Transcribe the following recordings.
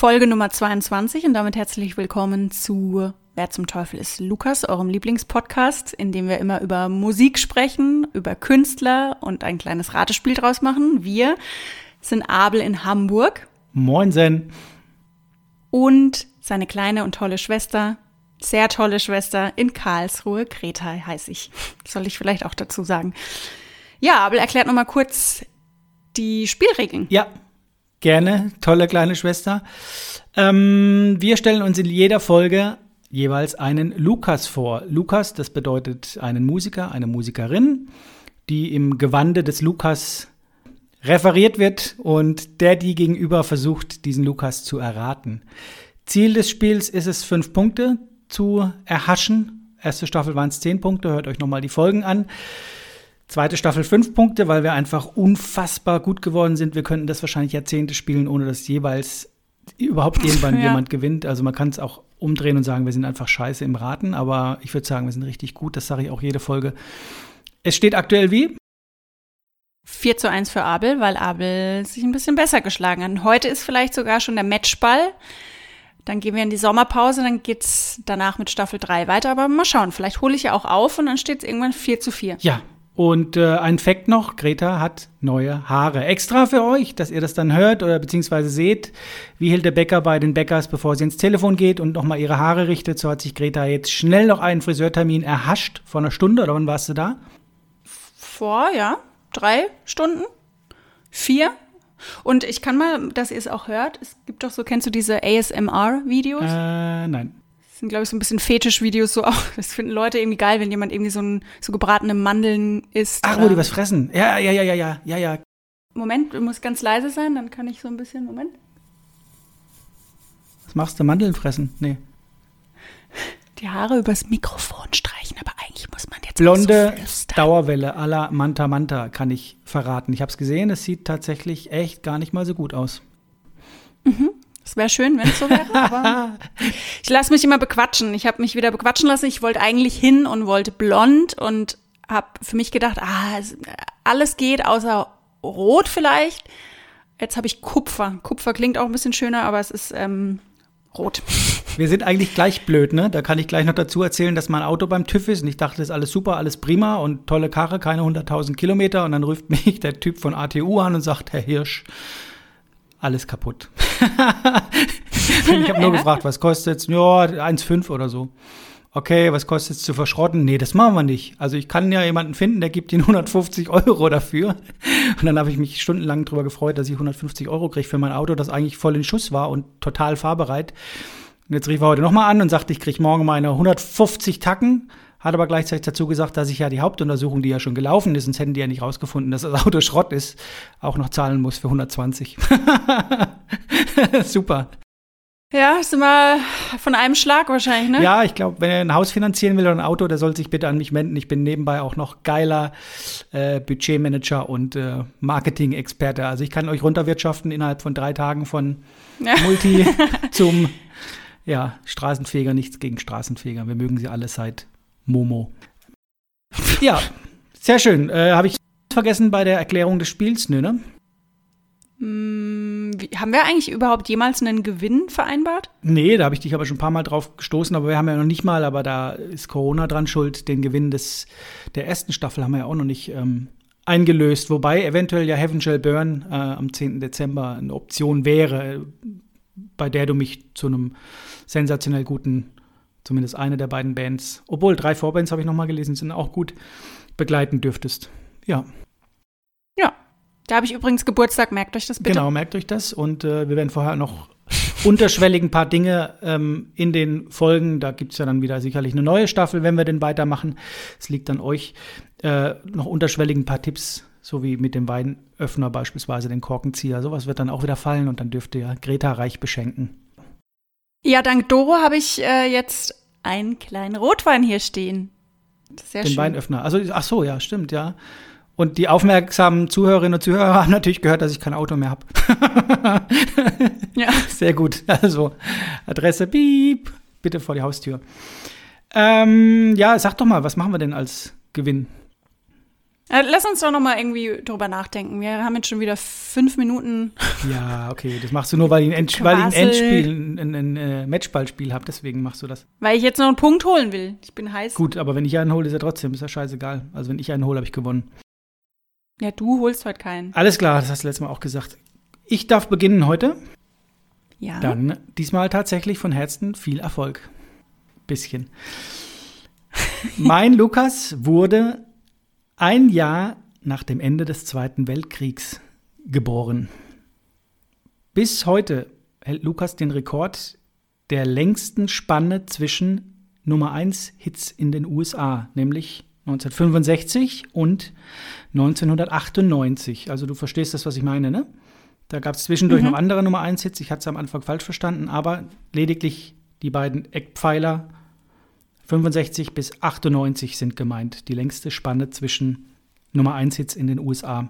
Folge Nummer 22 und damit herzlich willkommen zu Wer zum Teufel ist Lukas, eurem Lieblingspodcast, in dem wir immer über Musik sprechen, über Künstler und ein kleines Ratespiel draus machen. Wir sind Abel in Hamburg. Moinsen. Und seine kleine und tolle Schwester, sehr tolle Schwester in Karlsruhe, Greta heiße ich. Soll ich vielleicht auch dazu sagen. Ja, Abel erklärt nochmal kurz die Spielregeln. Ja, Gerne, tolle kleine Schwester. Ähm, wir stellen uns in jeder Folge jeweils einen Lukas vor. Lukas, das bedeutet einen Musiker, eine Musikerin, die im Gewande des Lukas referiert wird und der die gegenüber versucht, diesen Lukas zu erraten. Ziel des Spiels ist es, fünf Punkte zu erhaschen. Erste Staffel waren es zehn Punkte, hört euch nochmal die Folgen an. Zweite Staffel fünf Punkte, weil wir einfach unfassbar gut geworden sind. Wir könnten das wahrscheinlich Jahrzehnte spielen, ohne dass jeweils überhaupt irgendwann ja. jemand gewinnt. Also man kann es auch umdrehen und sagen, wir sind einfach scheiße im Raten, aber ich würde sagen, wir sind richtig gut. Das sage ich auch jede Folge. Es steht aktuell wie? 4 zu 1 für Abel, weil Abel sich ein bisschen besser geschlagen hat. Heute ist vielleicht sogar schon der Matchball. Dann gehen wir in die Sommerpause, dann geht es danach mit Staffel 3 weiter. Aber mal schauen, vielleicht hole ich ja auch auf und dann steht es irgendwann 4 zu 4. Ja, und äh, ein Fakt noch, Greta hat neue Haare. Extra für euch, dass ihr das dann hört oder beziehungsweise seht, wie Hilde Becker bei den Bäckers, bevor sie ins Telefon geht und nochmal ihre Haare richtet. So hat sich Greta jetzt schnell noch einen Friseurtermin erhascht vor einer Stunde oder wann warst du da? Vor, ja, drei Stunden, vier. Und ich kann mal, dass ihr es auch hört, es gibt doch so, kennst du diese ASMR-Videos? Äh, nein sind, glaube ich, so ein bisschen Fetischvideos so auch. Das finden Leute irgendwie geil, wenn jemand irgendwie so, ein, so gebratene Mandeln isst. Ach, wo die was fressen. Ja, ja, ja, ja, ja, ja, ja. Moment, du musst ganz leise sein, dann kann ich so ein bisschen, Moment. Was machst du, Mandeln fressen? Nee. Die Haare übers Mikrofon streichen, aber eigentlich muss man jetzt Blonde so Dauerwelle à la Manta Manta kann ich verraten. Ich habe es gesehen, es sieht tatsächlich echt gar nicht mal so gut aus. Mhm. Es wäre schön, wenn es so wäre, aber ich lasse mich immer bequatschen. Ich habe mich wieder bequatschen lassen. Ich wollte eigentlich hin und wollte blond und habe für mich gedacht, ah, alles geht außer rot vielleicht. Jetzt habe ich Kupfer. Kupfer klingt auch ein bisschen schöner, aber es ist ähm, rot. Wir sind eigentlich gleich blöd, ne? Da kann ich gleich noch dazu erzählen, dass mein Auto beim TÜV ist und ich dachte, das ist alles super, alles prima und tolle Karre, keine 100.000 Kilometer und dann ruft mich der Typ von ATU an und sagt, Herr Hirsch, alles kaputt. ich habe nur gefragt, was kostet es? Ja, 1,5 oder so. Okay, was kostet es zu verschrotten? Nee, das machen wir nicht. Also ich kann ja jemanden finden, der gibt Ihnen 150 Euro dafür. Und dann habe ich mich stundenlang darüber gefreut, dass ich 150 Euro kriege für mein Auto, das eigentlich voll in Schuss war und total fahrbereit. Und jetzt rief er heute nochmal an und sagte, ich kriege morgen meine 150 Tacken hat aber gleichzeitig dazu gesagt, dass ich ja die Hauptuntersuchung, die ja schon gelaufen ist, sonst hätten die ja nicht rausgefunden, dass das Auto Schrott ist, auch noch zahlen muss für 120. Super. Ja, ist immer von einem Schlag wahrscheinlich, ne? Ja, ich glaube, wenn er ein Haus finanzieren will oder ein Auto, der soll sich bitte an mich wenden. Ich bin nebenbei auch noch geiler äh, Budgetmanager und äh, Marketing-Experte. Also ich kann euch runterwirtschaften innerhalb von drei Tagen von ja. Multi zum ja, Straßenfeger, nichts gegen Straßenfeger. Wir mögen sie alle seit Momo. Ja, sehr schön. Äh, Habe ich vergessen bei der Erklärung des Spiels? Nö, ne? Mm, wie, haben wir eigentlich überhaupt jemals einen Gewinn vereinbart? Nee, da habe ich dich aber schon ein paar Mal drauf gestoßen, aber wir haben ja noch nicht mal, aber da ist Corona dran schuld, den Gewinn des, der ersten Staffel haben wir ja auch noch nicht ähm, eingelöst, wobei eventuell ja Heaven Shall Burn äh, am 10. Dezember eine Option wäre, bei der du mich zu einem sensationell guten zumindest eine der beiden Bands, obwohl drei Vorbands habe ich nochmal gelesen, sind auch gut begleiten dürftest. Ja. Ja, da habe ich übrigens Geburtstag, merkt euch das bitte. Genau, merkt euch das und äh, wir werden vorher noch unterschwellig ein paar Dinge ähm, in den Folgen. Da gibt es ja dann wieder sicherlich eine neue Staffel, wenn wir den weitermachen. Es liegt an euch. Äh, noch unterschwellig ein paar Tipps, so wie mit dem Weinöffner beispielsweise, den Korkenzieher. Sowas wird dann auch wieder fallen und dann dürft ihr Greta reich beschenken. Ja, dank Doro habe ich äh, jetzt einen kleinen Rotwein hier stehen. Sehr Den schön. Weinöffner. Also, ach so, ja, stimmt, ja. Und die aufmerksamen Zuhörerinnen und Zuhörer haben natürlich gehört, dass ich kein Auto mehr habe. ja. Sehr gut. Also, Adresse, piep, bitte vor die Haustür. Ähm, ja, sag doch mal, was machen wir denn als Gewinn? Äh, Lass uns doch noch mal irgendwie drüber nachdenken. Wir haben jetzt schon wieder fünf Minuten. Ja, okay, das machst du nur, weil ich ein, End weil ich ein. Endspiel, ein, ein, ein äh, Matchballspiel habe, deswegen machst du das. Weil ich jetzt noch einen Punkt holen will. Ich bin heiß. Gut, aber wenn ich einen hole, ist ja trotzdem, ist ja scheißegal. Also wenn ich einen hole, habe ich gewonnen. Ja, du holst heute keinen. Alles klar, das hast du letztes Mal auch gesagt. Ich darf beginnen heute. Ja. Dann diesmal tatsächlich von Herzen viel Erfolg. Bisschen. Mein Lukas wurde ein Jahr nach dem Ende des Zweiten Weltkriegs geboren. Bis heute hält Lukas den Rekord der längsten Spanne zwischen Nummer 1 Hits in den USA, nämlich 1965 und 1998. Also du verstehst das, was ich meine, ne? Da gab es zwischendurch noch andere Nummer 1 Hits. Ich hatte es am Anfang falsch verstanden, aber lediglich die beiden Eckpfeiler 65 bis 98 sind gemeint. Die längste Spanne zwischen Nummer 1 Hits in den USA.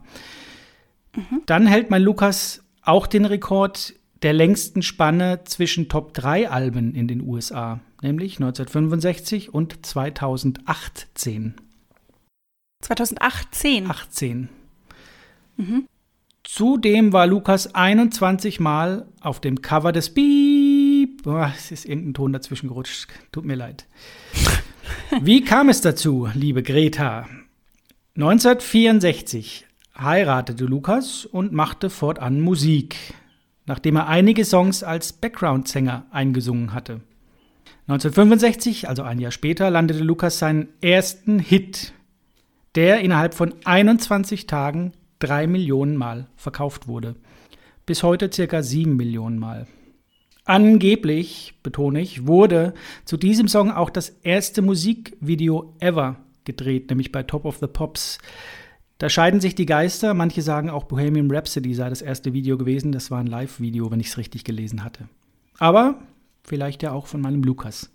Dann hält mein Lukas auch den Rekord der längsten Spanne zwischen Top 3 Alben in den USA, nämlich 1965 und 2018. 2018. 18. Zudem war Lukas 21 Mal auf dem Cover des Beep. Boah, es ist irgendein Ton dazwischen gerutscht. Tut mir leid. Wie kam es dazu, liebe Greta? 1964 heiratete Lukas und machte fortan Musik, nachdem er einige Songs als Background-Sänger eingesungen hatte. 1965, also ein Jahr später, landete Lukas seinen ersten Hit, der innerhalb von 21 Tagen drei Millionen Mal verkauft wurde. Bis heute circa sieben Millionen Mal. Angeblich, betone ich, wurde zu diesem Song auch das erste Musikvideo ever gedreht, nämlich bei Top of the Pops. Da scheiden sich die Geister. Manche sagen auch Bohemian Rhapsody sei das erste Video gewesen. Das war ein Live-Video, wenn ich es richtig gelesen hatte. Aber vielleicht ja auch von meinem Lukas.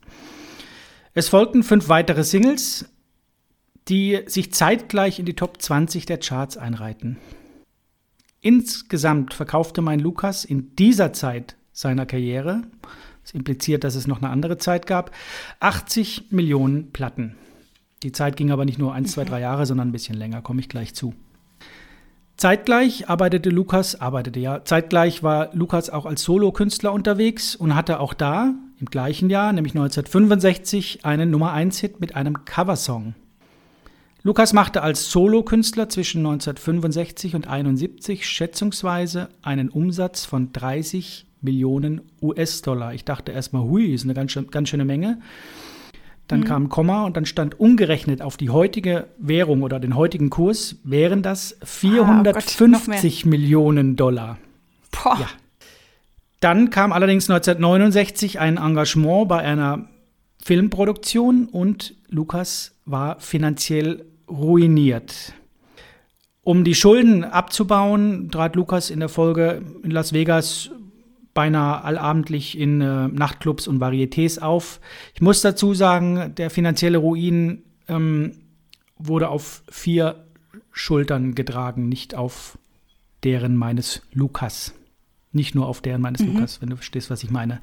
Es folgten fünf weitere Singles, die sich zeitgleich in die Top 20 der Charts einreihten. Insgesamt verkaufte mein Lukas in dieser Zeit seiner Karriere, das impliziert, dass es noch eine andere Zeit gab, 80 Millionen Platten. Die Zeit ging aber nicht nur 1, 2, 3 Jahre, sondern ein bisschen länger, komme ich gleich zu. Zeitgleich arbeitete Lukas, arbeitete ja, zeitgleich war Lukas auch als Solokünstler unterwegs und hatte auch da im gleichen Jahr, nämlich 1965, einen Nummer 1 Hit mit einem Coversong. Lukas machte als Solokünstler zwischen 1965 und 71 schätzungsweise einen Umsatz von 30 Millionen US-Dollar. Ich dachte erstmal, hui, ist eine ganz, schön- ganz schöne Menge. Dann kam ein Komma und dann stand umgerechnet auf die heutige Währung oder den heutigen Kurs, wären das 450 Millionen Dollar. Boah. Ja. Dann kam allerdings 1969 ein Engagement bei einer Filmproduktion und Lukas war finanziell ruiniert. Um die Schulden abzubauen, trat Lukas in der Folge in Las Vegas beinahe allabendlich in äh, Nachtclubs und Varietés auf. Ich muss dazu sagen, der finanzielle Ruin ähm, wurde auf vier Schultern getragen, nicht auf deren meines Lukas. Nicht nur auf deren meines Lukas, wenn du verstehst, was ich meine.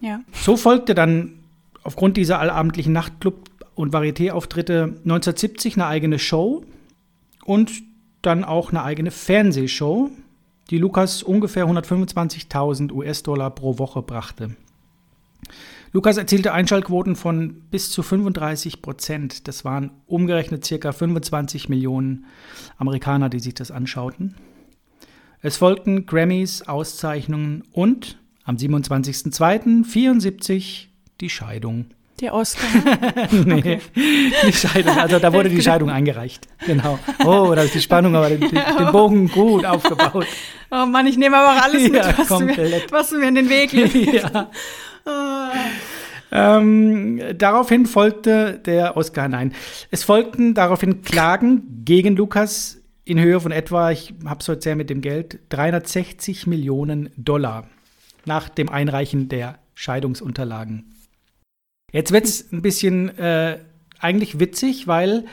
Ja. So folgte dann aufgrund dieser allabendlichen Nachtclub- und Varieté-Auftritte 1970 eine eigene Show und dann auch eine eigene Fernsehshow, die Lukas ungefähr 125.000 US-Dollar pro Woche brachte. Lukas erzielte Einschaltquoten von bis zu 35 Prozent. Das waren umgerechnet circa 25 Millionen Amerikaner, die sich das anschauten. Es folgten Grammys, Auszeichnungen und am 27.02.74 die Scheidung. Der Oscar. nee, die Scheidung. Also da wurde die Scheidung eingereicht. Genau. Oh, da ist die Spannung, aber den, den Bogen gut aufgebaut. Oh Mann, ich nehme aber auch alles mit, Ja, was, du mir, was du mir in den Weg legst. ja. Ähm, daraufhin folgte der Oscar, nein. Es folgten daraufhin Klagen gegen Lukas in Höhe von etwa, ich habe es heute sehr mit dem Geld, 360 Millionen Dollar nach dem Einreichen der Scheidungsunterlagen. Jetzt wird es ein bisschen äh, eigentlich witzig, weil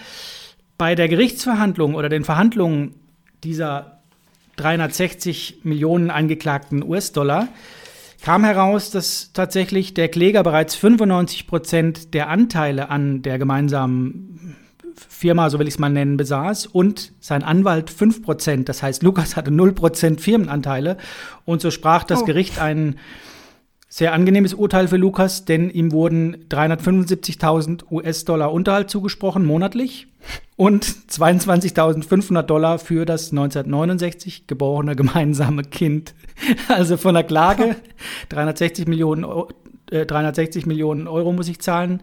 bei der Gerichtsverhandlung oder den Verhandlungen dieser 360 Millionen angeklagten US-Dollar kam heraus, dass tatsächlich der Kläger bereits 95 Prozent der Anteile an der gemeinsamen Firma, so will ich es mal nennen, besaß und sein Anwalt 5%. Das heißt, Lukas hatte 0% Firmenanteile. Und so sprach das oh. Gericht ein sehr angenehmes Urteil für Lukas, denn ihm wurden 375.000 US-Dollar Unterhalt zugesprochen monatlich und 22.500 Dollar für das 1969 geborene gemeinsame Kind. Also von der Klage 360 Millionen, äh, 360 Millionen Euro muss ich zahlen,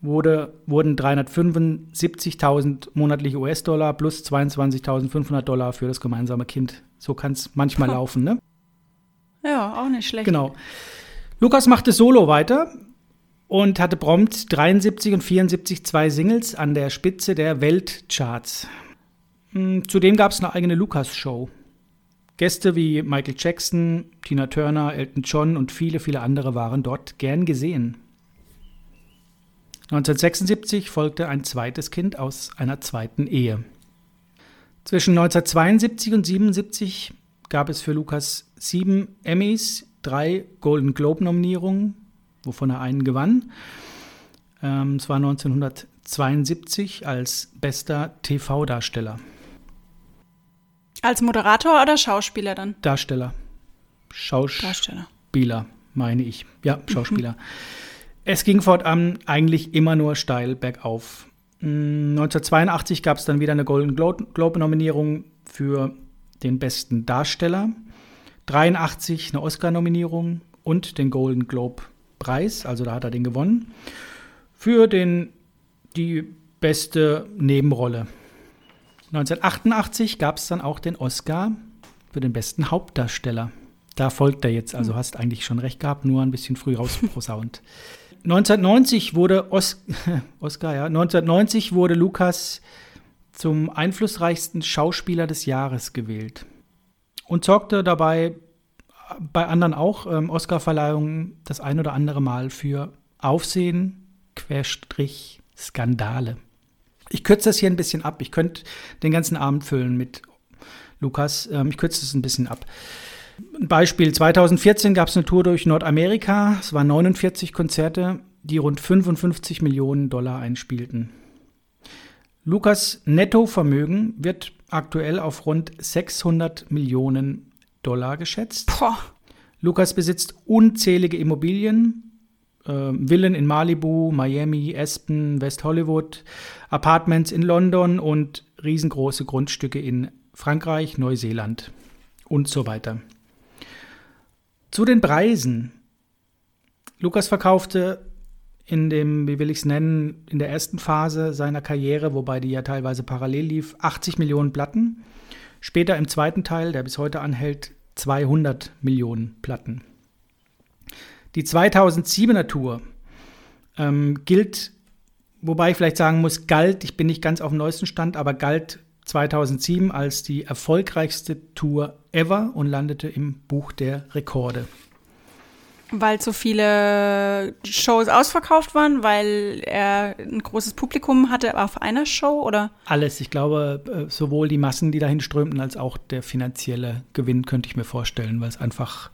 wurde, wurden 375.000 monatliche US-Dollar plus 22.500 Dollar für das gemeinsame Kind. So kann es manchmal laufen, ne? Ja, auch nicht schlecht. Genau. Lukas machte solo weiter und hatte prompt 73 und 74 zwei Singles an der Spitze der Weltcharts. Hm, zudem gab es eine eigene Lukas-Show. Gäste wie Michael Jackson, Tina Turner, Elton John und viele, viele andere waren dort gern gesehen. 1976 folgte ein zweites Kind aus einer zweiten Ehe. Zwischen 1972 und 1977 gab es für Lukas sieben Emmys, drei Golden Globe-Nominierungen, wovon er einen gewann. Ähm, es war 1972 als bester TV-Darsteller. Als Moderator oder Schauspieler dann? Darsteller. Schauspieler, Darsteller. meine ich. Ja, Schauspieler. Mhm. Es ging fortan eigentlich immer nur steil bergauf. 1982 gab es dann wieder eine Golden Globe-Nominierung für den besten Darsteller. 83 eine Oscar-Nominierung und den Golden Globe-Preis, also da hat er den gewonnen, für den, die beste Nebenrolle. 1988 gab es dann auch den Oscar für den besten Hauptdarsteller. Da folgt er jetzt, also hm. hast eigentlich schon recht gehabt, nur ein bisschen früh rausposaunt. 1990 wurde Os Oscar, ja, 1990 wurde Lukas zum einflussreichsten Schauspieler des Jahres gewählt und sorgte dabei bei anderen auch ähm, Oscarverleihungen das ein oder andere Mal für Aufsehen, Querstrich, Skandale. Ich kürze das hier ein bisschen ab. Ich könnte den ganzen Abend füllen mit Lukas. Ähm, ich kürze das ein bisschen ab. Ein Beispiel: 2014 gab es eine Tour durch Nordamerika. Es waren 49 Konzerte, die rund 55 Millionen Dollar einspielten. Lukas Nettovermögen wird aktuell auf rund 600 Millionen Dollar geschätzt. Boah. Lukas besitzt unzählige Immobilien, äh, Villen in Malibu, Miami, Aspen, West Hollywood, Apartments in London und riesengroße Grundstücke in Frankreich, Neuseeland und so weiter. Zu den Preisen. Lukas verkaufte in dem, wie will ich es nennen, in der ersten Phase seiner Karriere, wobei die ja teilweise parallel lief, 80 Millionen Platten. Später im zweiten Teil, der bis heute anhält, 200 Millionen Platten. Die 2007er Tour ähm, gilt, wobei ich vielleicht sagen muss, galt, ich bin nicht ganz auf dem neuesten Stand, aber galt 2007 als die erfolgreichste Tour ever und landete im Buch der Rekorde. Weil so viele Shows ausverkauft waren, weil er ein großes Publikum hatte auf einer Show oder? Alles. Ich glaube, äh, sowohl die Massen, die dahin strömten, als auch der finanzielle Gewinn könnte ich mir vorstellen, weil es einfach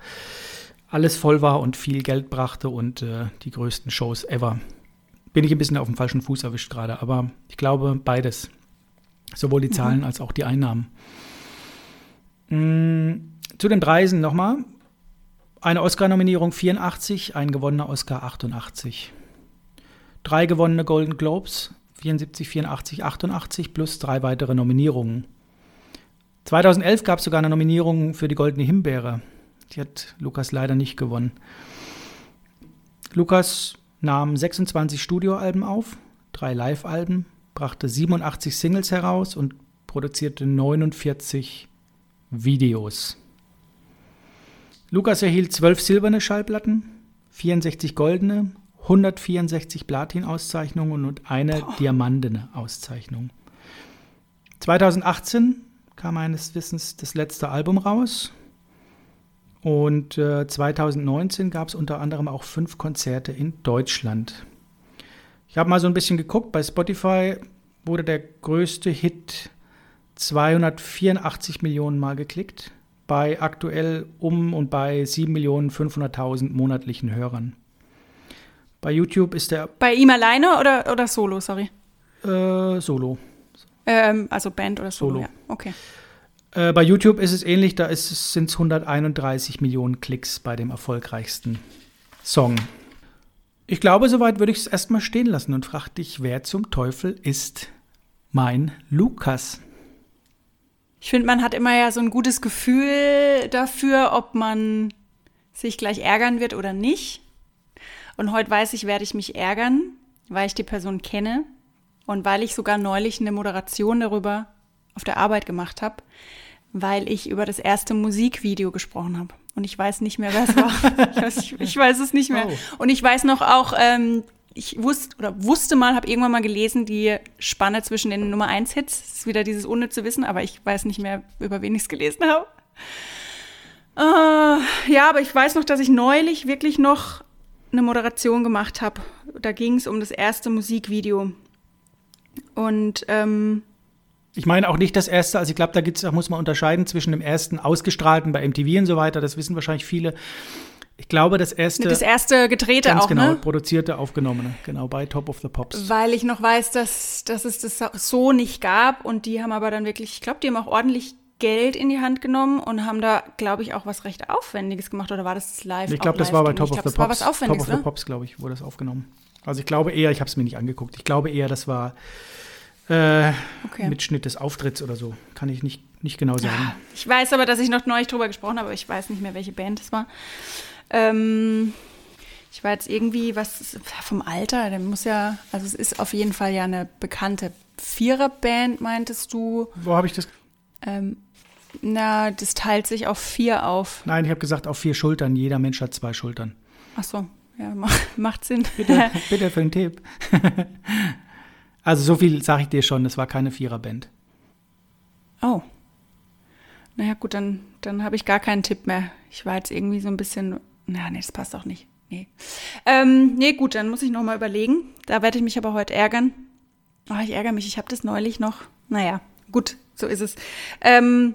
alles voll war und viel Geld brachte und äh, die größten Shows ever. Bin ich ein bisschen auf dem falschen Fuß erwischt gerade, aber ich glaube beides. Sowohl die mhm. Zahlen mhm. als auch die Einnahmen. Mhm. Zu den Preisen nochmal. Eine Oscar-Nominierung 84, ein gewonnener Oscar 88. Drei gewonnene Golden Globes 74, 84, 88 plus drei weitere Nominierungen. 2011 gab es sogar eine Nominierung für die Goldene Himbeere. Die hat Lukas leider nicht gewonnen. Lukas nahm 26 Studioalben auf, drei Live-Alben, brachte 87 Singles heraus und produzierte 49 Videos. Lukas erhielt 12 silberne Schallplatten, 64 goldene, 164 Platin-Auszeichnungen und eine Boah. diamantene Auszeichnung. 2018 kam meines Wissens das letzte Album raus. Und äh, 2019 gab es unter anderem auch fünf Konzerte in Deutschland. Ich habe mal so ein bisschen geguckt, bei Spotify wurde der größte Hit 284 Millionen Mal geklickt bei aktuell um und bei 7.500.000 monatlichen Hörern. Bei YouTube ist der. Bei ihm alleine oder, oder solo, sorry? Äh, Solo. Ähm, also Band oder Solo? Solo. Ja, okay. Äh, bei YouTube ist es ähnlich, da sind es 131 Millionen Klicks bei dem erfolgreichsten Song. Ich glaube, soweit würde ich es erstmal stehen lassen und frage dich, wer zum Teufel ist mein Lukas? Ich finde, man hat immer ja so ein gutes Gefühl dafür, ob man sich gleich ärgern wird oder nicht. Und heute weiß ich, werde ich mich ärgern, weil ich die Person kenne und weil ich sogar neulich eine Moderation darüber auf der Arbeit gemacht habe, weil ich über das erste Musikvideo gesprochen habe. Und ich weiß nicht mehr, wer es war. ich, weiß, ich, ich, weiß, es nicht mehr. Oh. Und ich weiß noch auch, ähm, ich wusste oder wusste mal, habe irgendwann mal gelesen, die Spanne zwischen den Nummer 1 Hits. Das ist wieder dieses unnütze Wissen, aber ich weiß nicht mehr, über wen ich es gelesen habe. Uh, ja, aber ich weiß noch, dass ich neulich wirklich noch eine Moderation gemacht habe. Da ging es um das erste Musikvideo. Und ähm, ich meine auch nicht das erste, also ich glaube, da, da muss man unterscheiden zwischen dem ersten ausgestrahlten bei MTV und so weiter, das wissen wahrscheinlich viele. Ich glaube, das erste. Das erste gedrehte ganz auch, genau, ne? produzierte, aufgenommene, genau, bei Top of the Pops. Weil ich noch weiß, dass, dass es das so nicht gab und die haben aber dann wirklich, ich glaube, die haben auch ordentlich Geld in die Hand genommen und haben da, glaube ich, auch was recht Aufwendiges gemacht. Oder war das live? Ich glaube, das war bei Top of the Pops. War was Aufwendiges, Top of the ne? Pops, glaube ich, wurde das aufgenommen. Also ich glaube eher, ich habe es mir nicht angeguckt. Ich glaube eher, das war äh, okay. Mitschnitt des Auftritts oder so. Kann ich nicht, nicht genau sagen. Ich weiß aber, dass ich noch neulich drüber gesprochen habe, aber ich weiß nicht mehr, welche Band es war. Ähm, ich war jetzt irgendwie, was vom Alter, der muss ja, also es ist auf jeden Fall ja eine bekannte Viererband, meintest du? Wo habe ich das? Ähm, na, das teilt sich auf vier auf. Nein, ich habe gesagt auf vier Schultern. Jeder Mensch hat zwei Schultern. Ach so, ja, macht Sinn. Bitte, bitte für den Tipp. also so viel sage ich dir schon, es war keine Viererband. Oh. Naja, gut, dann, dann habe ich gar keinen Tipp mehr. Ich war jetzt irgendwie so ein bisschen. Na, nee, das passt auch nicht. Nee. Ähm, nee, gut, dann muss ich nochmal überlegen. Da werde ich mich aber heute ärgern. Oh, ich ärgere mich, ich habe das neulich noch. Naja, gut, so ist es. Ähm,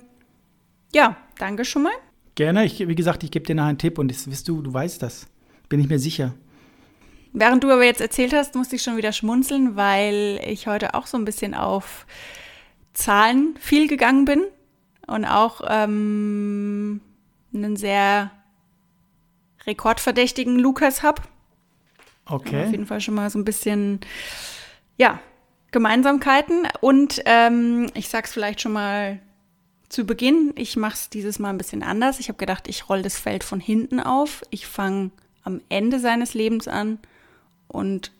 ja, danke schon mal. Gerne. Ich, wie gesagt, ich gebe dir noch einen Tipp und das wirst du, du weißt das. Bin ich mir sicher. Während du aber jetzt erzählt hast, musste ich schon wieder schmunzeln, weil ich heute auch so ein bisschen auf Zahlen viel gegangen bin und auch ähm, einen sehr rekordverdächtigen Lukas habe. Okay. Auf jeden Fall schon mal so ein bisschen, ja, Gemeinsamkeiten. Und ähm, ich sag's vielleicht schon mal zu Beginn, ich mache es dieses Mal ein bisschen anders. Ich habe gedacht, ich roll das Feld von hinten auf. Ich fange am Ende seines Lebens an und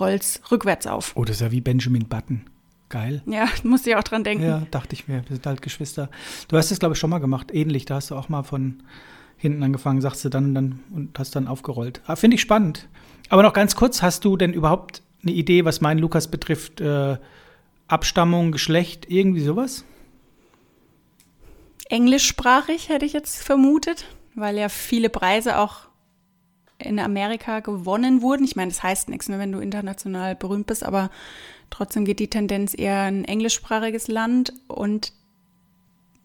roll's rückwärts auf. Oh, das ist ja wie Benjamin Button. Geil. Ja, musste ich auch dran denken. Ja, dachte ich mir. Wir sind halt Geschwister. Du hast es, glaube ich, schon mal gemacht. Ähnlich. Da hast du auch mal von hinten angefangen, sagst du dann, dann und hast dann aufgerollt. Ah, Finde ich spannend. Aber noch ganz kurz, hast du denn überhaupt eine Idee, was meinen Lukas betrifft? Äh, Abstammung, Geschlecht, irgendwie sowas? englischsprachig, hätte ich jetzt vermutet, weil ja viele Preise auch in Amerika gewonnen wurden. Ich meine, das heißt nichts, ne, wenn du international berühmt bist, aber trotzdem geht die Tendenz eher ein englischsprachiges Land und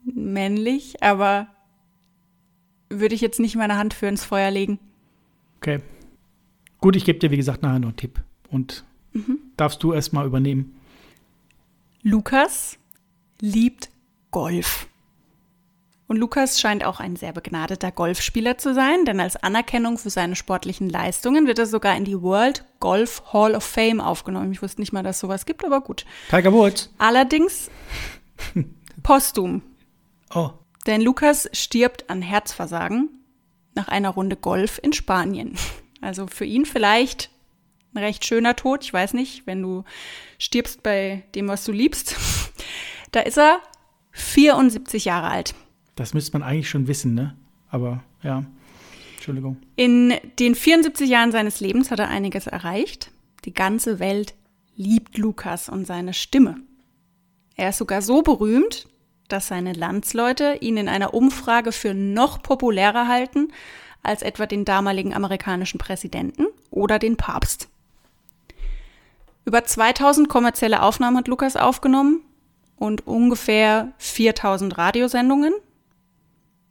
männlich, aber würde ich jetzt nicht meine Hand für ins Feuer legen. Okay. Gut, ich gebe dir, wie gesagt, nachher noch einen Tipp und mhm. darfst du erstmal übernehmen. Lukas liebt Golf. Und Lukas scheint auch ein sehr begnadeter Golfspieler zu sein, denn als Anerkennung für seine sportlichen Leistungen wird er sogar in die World Golf Hall of Fame aufgenommen. Ich wusste nicht mal, dass sowas gibt, aber gut. Tiger Woods. Allerdings postum. Oh. Denn Lukas stirbt an Herzversagen nach einer Runde Golf in Spanien. Also für ihn vielleicht ein recht schöner Tod. Ich weiß nicht, wenn du stirbst bei dem, was du liebst. Da ist er 74 Jahre alt. Das müsste man eigentlich schon wissen, ne? Aber ja, Entschuldigung. In den 74 Jahren seines Lebens hat er einiges erreicht. Die ganze Welt liebt Lukas und seine Stimme. Er ist sogar so berühmt, dass seine Landsleute ihn in einer Umfrage für noch populärer halten als etwa den damaligen amerikanischen Präsidenten oder den Papst. Über 2000 kommerzielle Aufnahmen hat Lukas aufgenommen und ungefähr 4000 Radiosendungen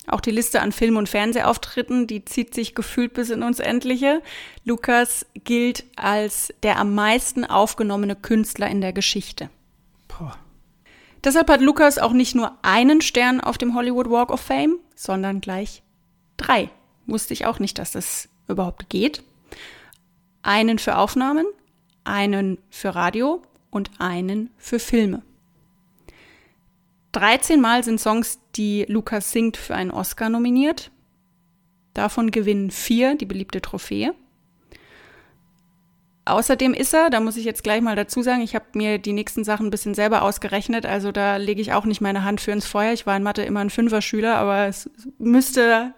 Auch die Liste an Film- und Fernsehauftritten, die zieht sich gefühlt bis in uns Endliche. Lukas gilt als der am meisten aufgenommene Künstler in der Geschichte. Deshalb hat Lukas auch nicht nur einen Stern auf dem Hollywood Walk of Fame, sondern gleich drei. Wusste ich auch nicht, dass das überhaupt geht. Einen für Aufnahmen, einen für Radio und einen für Filme. 13 Mal sind Songs, die Lukas singt, für einen Oscar nominiert. Davon gewinnen vier die beliebte Trophäe. Außerdem ist er, da muss ich jetzt gleich mal dazu sagen, ich habe mir die nächsten Sachen ein bisschen selber ausgerechnet, also da lege ich auch nicht meine Hand für ins Feuer. Ich war in Mathe immer ein Fünfer-Schüler, aber es müsste,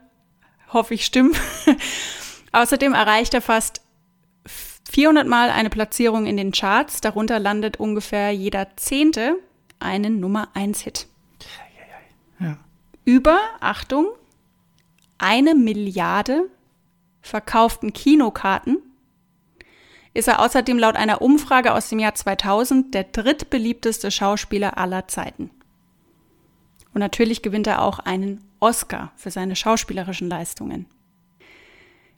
hoffe ich, stimmen. Außerdem erreicht er fast 400 Mal eine Platzierung in den Charts, darunter landet ungefähr jeder Zehnte einen Nummer 1 Hit. Ja. Über, Achtung, eine Milliarde verkauften Kinokarten ist er außerdem laut einer Umfrage aus dem Jahr 2000 der drittbeliebteste Schauspieler aller Zeiten. Und natürlich gewinnt er auch einen Oscar für seine schauspielerischen Leistungen.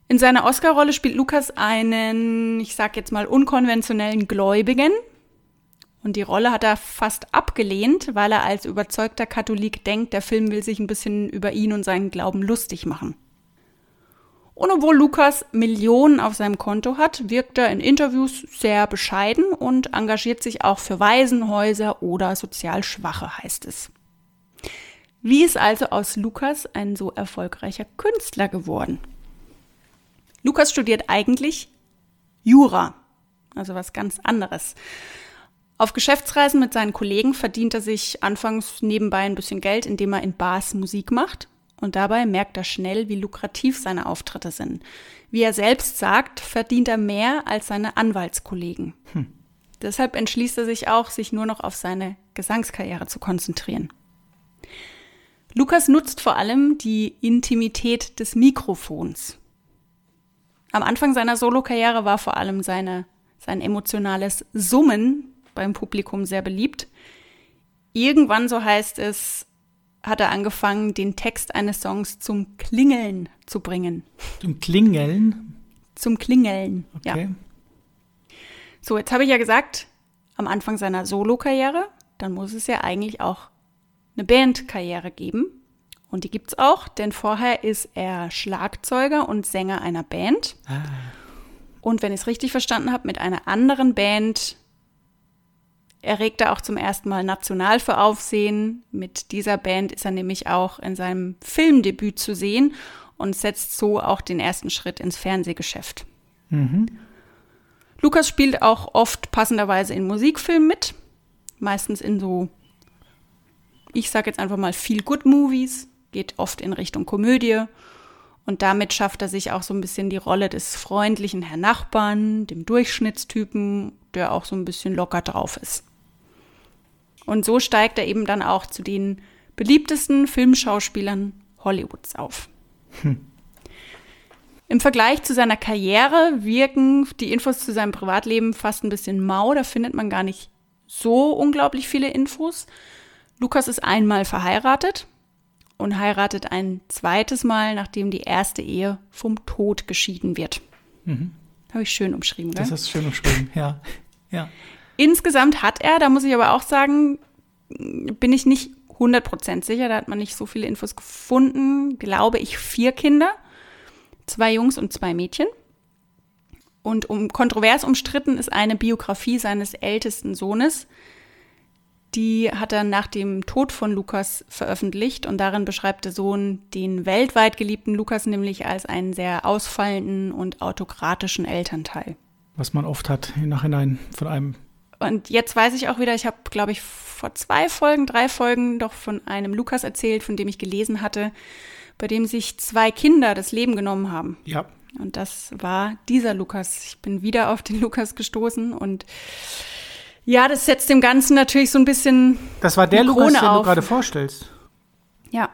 In seiner Oscar-Rolle spielt Lukas einen, ich sag jetzt mal, unkonventionellen Gläubigen, und die Rolle hat er fast abgelehnt, weil er als überzeugter Katholik denkt, der Film will sich ein bisschen über ihn und seinen Glauben lustig machen. Und obwohl Lukas Millionen auf seinem Konto hat, wirkt er in Interviews sehr bescheiden und engagiert sich auch für Waisenhäuser oder sozial Schwache, heißt es. Wie ist also aus Lukas ein so erfolgreicher Künstler geworden? Lukas studiert eigentlich Jura, also was ganz anderes. Auf Geschäftsreisen mit seinen Kollegen verdient er sich anfangs nebenbei ein bisschen Geld, indem er in Bars Musik macht. Und dabei merkt er schnell, wie lukrativ seine Auftritte sind. Wie er selbst sagt, verdient er mehr als seine Anwaltskollegen. Hm. Deshalb entschließt er sich auch, sich nur noch auf seine Gesangskarriere zu konzentrieren. Lukas nutzt vor allem die Intimität des Mikrofons. Am Anfang seiner Solokarriere war vor allem seine, sein emotionales Summen beim Publikum sehr beliebt. Irgendwann, so heißt es, hat er angefangen, den Text eines Songs zum Klingeln zu bringen. Zum Klingeln? Zum Klingeln, okay. ja. So, jetzt habe ich ja gesagt, am Anfang seiner Solokarriere, dann muss es ja eigentlich auch eine Bandkarriere geben. Und die gibt es auch, denn vorher ist er Schlagzeuger und Sänger einer Band. Ah. Und wenn ich es richtig verstanden habe, mit einer anderen Band erregte auch zum ersten Mal national für Aufsehen. Mit dieser Band ist er nämlich auch in seinem Filmdebüt zu sehen und setzt so auch den ersten Schritt ins Fernsehgeschäft. Mhm. Lukas spielt auch oft passenderweise in Musikfilmen mit, meistens in so, ich sag jetzt einfach mal, Feel Good Movies, geht oft in Richtung Komödie. Und damit schafft er sich auch so ein bisschen die Rolle des freundlichen Herrn Nachbarn, dem Durchschnittstypen, der auch so ein bisschen locker drauf ist. Und so steigt er eben dann auch zu den beliebtesten Filmschauspielern Hollywoods auf. Hm. Im Vergleich zu seiner Karriere wirken die Infos zu seinem Privatleben fast ein bisschen mau. Da findet man gar nicht so unglaublich viele Infos. Lukas ist einmal verheiratet und heiratet ein zweites Mal, nachdem die erste Ehe vom Tod geschieden wird. Mhm. Habe ich schön umschrieben, gell? Das ist schön umschrieben, ja. ja. Insgesamt hat er, da muss ich aber auch sagen, bin ich nicht 100% sicher, da hat man nicht so viele Infos gefunden, glaube ich, vier Kinder, zwei Jungs und zwei Mädchen. Und um kontrovers umstritten ist eine Biografie seines ältesten Sohnes. Die hat er nach dem Tod von Lukas veröffentlicht und darin beschreibt der Sohn den weltweit geliebten Lukas nämlich als einen sehr ausfallenden und autokratischen Elternteil. Was man oft hat im Nachhinein von einem und jetzt weiß ich auch wieder, ich habe, glaube ich, vor zwei Folgen, drei Folgen doch von einem Lukas erzählt, von dem ich gelesen hatte, bei dem sich zwei Kinder das Leben genommen haben. Ja. Und das war dieser Lukas. Ich bin wieder auf den Lukas gestoßen und ja, das setzt dem Ganzen natürlich so ein bisschen. Das war der Lukas, den du gerade vorstellst. Ja.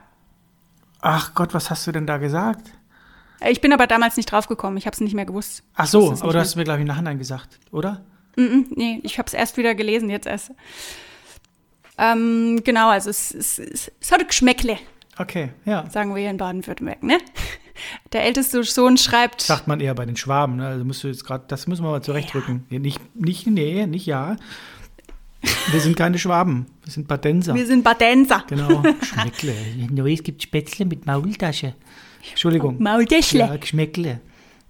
Ach Gott, was hast du denn da gesagt? Ich bin aber damals nicht draufgekommen. Ich habe es nicht mehr gewusst. Ach so, aber du hast es mir, glaube ich, nachher gesagt, oder? Mm -mm, nee, ich habe es erst wieder gelesen, jetzt erst. Ähm, genau, also es, es, es, es hat Geschmäckle. Okay, ja. Sagen wir hier in Baden-Württemberg, ne? Der älteste Sohn schreibt. Sagt man eher bei den Schwaben, ne? Also musst du jetzt gerade, das müssen wir mal zurechtrücken. Ja. Nicht, nicht, nee, nicht ja. Wir sind keine Schwaben, wir sind Badenser. Wir sind Badenser. Genau. Schmeckle. Neu, es gibt Spätzle mit Maultasche. Entschuldigung. Maultäschle. Ja, Geschmäckle.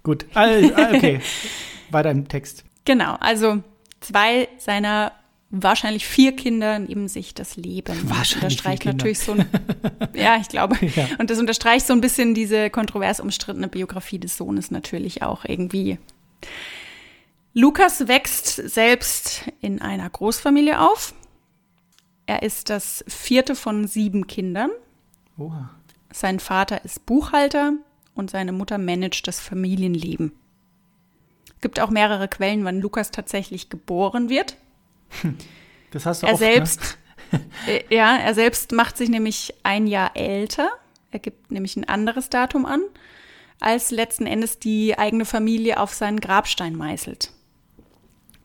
Gut, okay. Weiter im Text. Genau, also zwei seiner wahrscheinlich vier Kinder nehmen sich das Leben. Wahrscheinlich das unterstreicht natürlich so ein, ja, ich glaube. Ja. Und das unterstreicht so ein bisschen diese kontrovers umstrittene Biografie des Sohnes natürlich auch irgendwie. Lukas wächst selbst in einer Großfamilie auf. Er ist das vierte von sieben Kindern. Oha. Sein Vater ist Buchhalter und seine Mutter managt das Familienleben. Es gibt auch mehrere Quellen, wann Lukas tatsächlich geboren wird. Das hast du er oft, selbst, ne? ja, er selbst macht sich nämlich ein Jahr älter. Er gibt nämlich ein anderes Datum an, als letzten Endes die eigene Familie auf seinen Grabstein meißelt.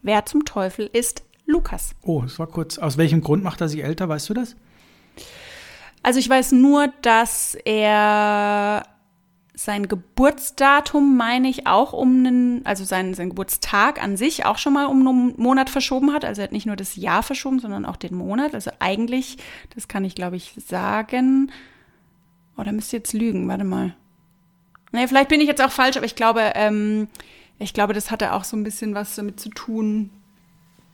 Wer zum Teufel ist Lukas? Oh, das war kurz. Aus welchem Grund macht er sich älter? Weißt du das? Also ich weiß nur, dass er sein Geburtsdatum, meine ich, auch um einen, also sein, sein Geburtstag an sich auch schon mal um einen Monat verschoben hat. Also er hat nicht nur das Jahr verschoben, sondern auch den Monat. Also eigentlich, das kann ich glaube ich sagen. Oh, da müsst ihr jetzt lügen, warte mal. Nee, vielleicht bin ich jetzt auch falsch, aber ich glaube, ähm, ich glaube, das hatte auch so ein bisschen was damit zu tun,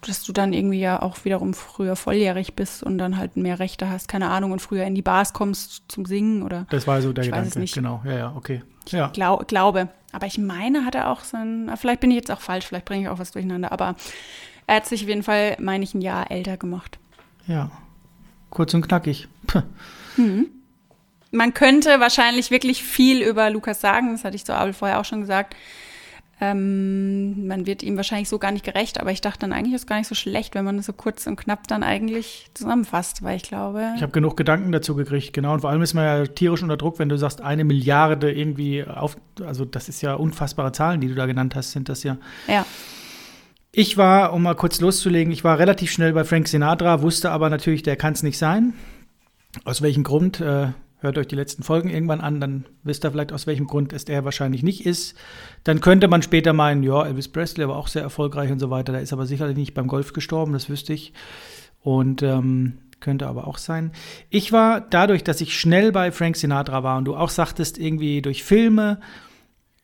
dass du dann irgendwie ja auch wiederum früher volljährig bist und dann halt mehr Rechte hast, keine Ahnung, und früher in die Bars kommst zum Singen oder. Das war so der ich Gedanke. Genau, ja, ja, okay. Ja. Glau glaube. Aber ich meine, hat er auch sein, vielleicht bin ich jetzt auch falsch, vielleicht bringe ich auch was durcheinander, aber er hat sich auf jeden Fall, meine ich, ein Jahr älter gemacht. Ja. Kurz und knackig. Hm. Man könnte wahrscheinlich wirklich viel über Lukas sagen, das hatte ich zu Abel vorher auch schon gesagt. Ähm, man wird ihm wahrscheinlich so gar nicht gerecht, aber ich dachte dann eigentlich ist es gar nicht so schlecht, wenn man das so kurz und knapp dann eigentlich zusammenfasst, weil ich glaube. Ich habe genug Gedanken dazu gekriegt, genau. Und vor allem ist man ja tierisch unter Druck, wenn du sagst, eine Milliarde irgendwie auf, also das ist ja unfassbare Zahlen, die du da genannt hast, sind das ja. Ja. Ich war, um mal kurz loszulegen, ich war relativ schnell bei Frank Sinatra, wusste aber natürlich, der kann es nicht sein. Aus welchem Grund? Äh, Hört euch die letzten Folgen irgendwann an, dann wisst ihr vielleicht, aus welchem Grund es der wahrscheinlich nicht ist. Dann könnte man später meinen, ja, Elvis Presley war auch sehr erfolgreich und so weiter. Der ist aber sicherlich nicht beim Golf gestorben, das wüsste ich. Und ähm, könnte aber auch sein. Ich war dadurch, dass ich schnell bei Frank Sinatra war und du auch sagtest, irgendwie durch Filme,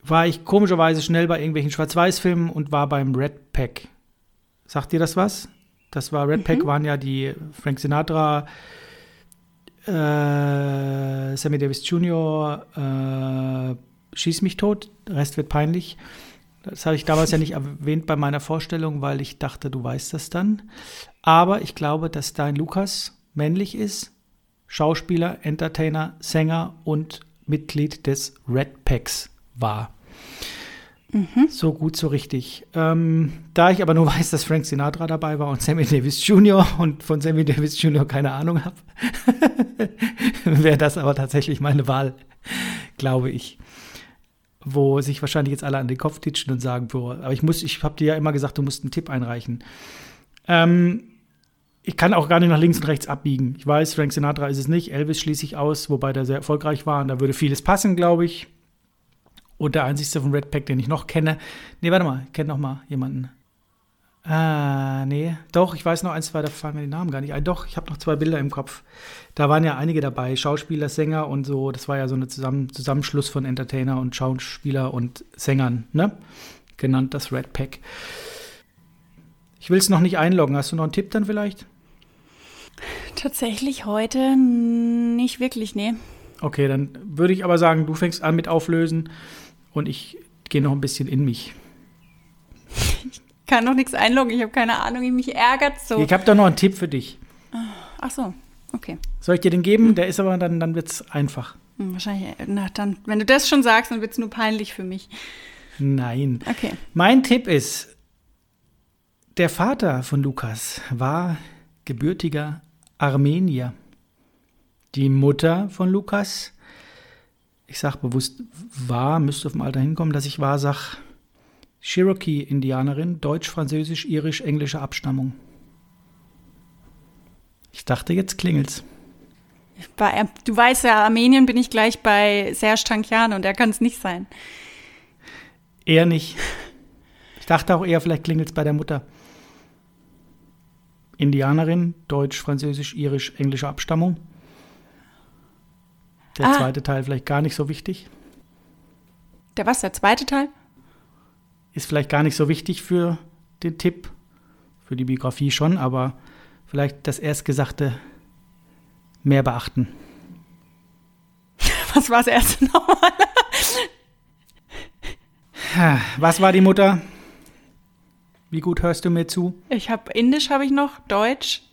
war ich komischerweise schnell bei irgendwelchen Schwarz-Weiß-Filmen und war beim Red Pack. Sagt dir das was? Das war Red mhm. Pack, waren ja die Frank Sinatra äh, Sammy Davis Jr. Äh, schieß mich tot, der Rest wird peinlich. Das habe ich damals ja nicht erwähnt bei meiner Vorstellung, weil ich dachte, du weißt das dann. Aber ich glaube, dass dein Lukas männlich ist, Schauspieler, Entertainer, Sänger und Mitglied des Red Packs war. Mhm. So gut, so richtig. Ähm, da ich aber nur weiß, dass Frank Sinatra dabei war und Sammy Davis Jr. und von Sammy Davis Jr. keine Ahnung habe, wäre das aber tatsächlich meine Wahl, glaube ich. Wo sich wahrscheinlich jetzt alle an den Kopf titschen und sagen, boah, aber ich muss, ich habe dir ja immer gesagt, du musst einen Tipp einreichen. Ähm, ich kann auch gar nicht nach links und rechts abbiegen. Ich weiß, Frank Sinatra ist es nicht, Elvis schließe ich aus, wobei der sehr erfolgreich war und da würde vieles passen, glaube ich. Und der einzigste von Red Pack, den ich noch kenne. Nee, warte mal, ich kenne noch mal jemanden. Ah, nee. Doch, ich weiß noch eins, zwei, da fallen mir die Namen gar nicht ein. Doch, ich habe noch zwei Bilder im Kopf. Da waren ja einige dabei, Schauspieler, Sänger und so. Das war ja so ein Zusammen Zusammenschluss von Entertainer und Schauspieler und Sängern, ne? Genannt das Red Pack. Ich will es noch nicht einloggen. Hast du noch einen Tipp dann vielleicht? Tatsächlich heute nicht wirklich, nee. Okay, dann würde ich aber sagen, du fängst an mit Auflösen und ich gehe noch ein bisschen in mich. Ich kann noch nichts einloggen, ich habe keine Ahnung, ich mich ärgert so. Ich habe da noch einen Tipp für dich. Ach so, okay. Soll ich dir den geben? Der ist aber dann, dann wird es einfach. Hm, wahrscheinlich, na dann, wenn du das schon sagst, dann wird es nur peinlich für mich. Nein. Okay. Mein Tipp ist, der Vater von Lukas war gebürtiger Armenier. Die Mutter von Lukas ich sage bewusst war, müsste auf dem Alter hinkommen, dass ich war, sag Cherokee-Indianerin, deutsch, französisch, irisch, englische Abstammung. Ich dachte, jetzt klingelt's. bei, du weißt ja, Armenien bin ich gleich bei Serge Tankian und der kann es nicht sein. Eher nicht. Ich dachte auch eher, vielleicht klingelt es bei der Mutter. Indianerin, deutsch, französisch, irisch, englische Abstammung. Der Ah. zweite Teil vielleicht gar nicht so wichtig. Der was, der zweite Teil? Ist vielleicht gar nicht so wichtig für den Tipp, für die Biografie schon, aber vielleicht das Erstgesagte mehr beachten. Was war das erste nochmal? Was war die Mutter? Wie gut hörst du mir zu? Ich habe Indisch habe ich noch, Deutsch,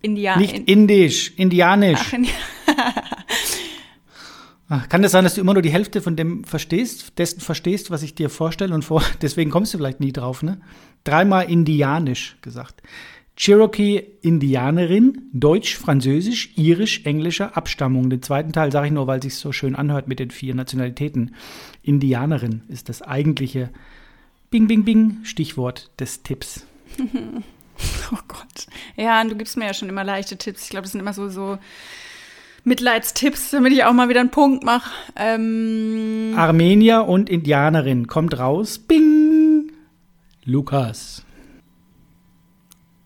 Indian. Nicht indisch, indianisch. Ach, in, Ach, Kann das sein, dass du immer nur die Hälfte von dem verstehst, dessen verstehst, was ich dir vorstelle und vor, deswegen kommst du vielleicht nie drauf, ne? Dreimal indianisch gesagt. Cherokee Indianerin, Deutsch, Französisch, Irisch, englischer Abstammung. Den zweiten Teil sage ich nur, weil es sich so schön anhört mit den vier Nationalitäten. Indianerin ist das eigentliche Bing, Bing, Bing Stichwort des Tipps. oh Gott. Ja, und du gibst mir ja schon immer leichte Tipps. Ich glaube, das sind immer so, so Mitleidstipps, damit ich auch mal wieder einen Punkt mache. Ähm, Armenier und Indianerin kommt raus. Bing! Lukas.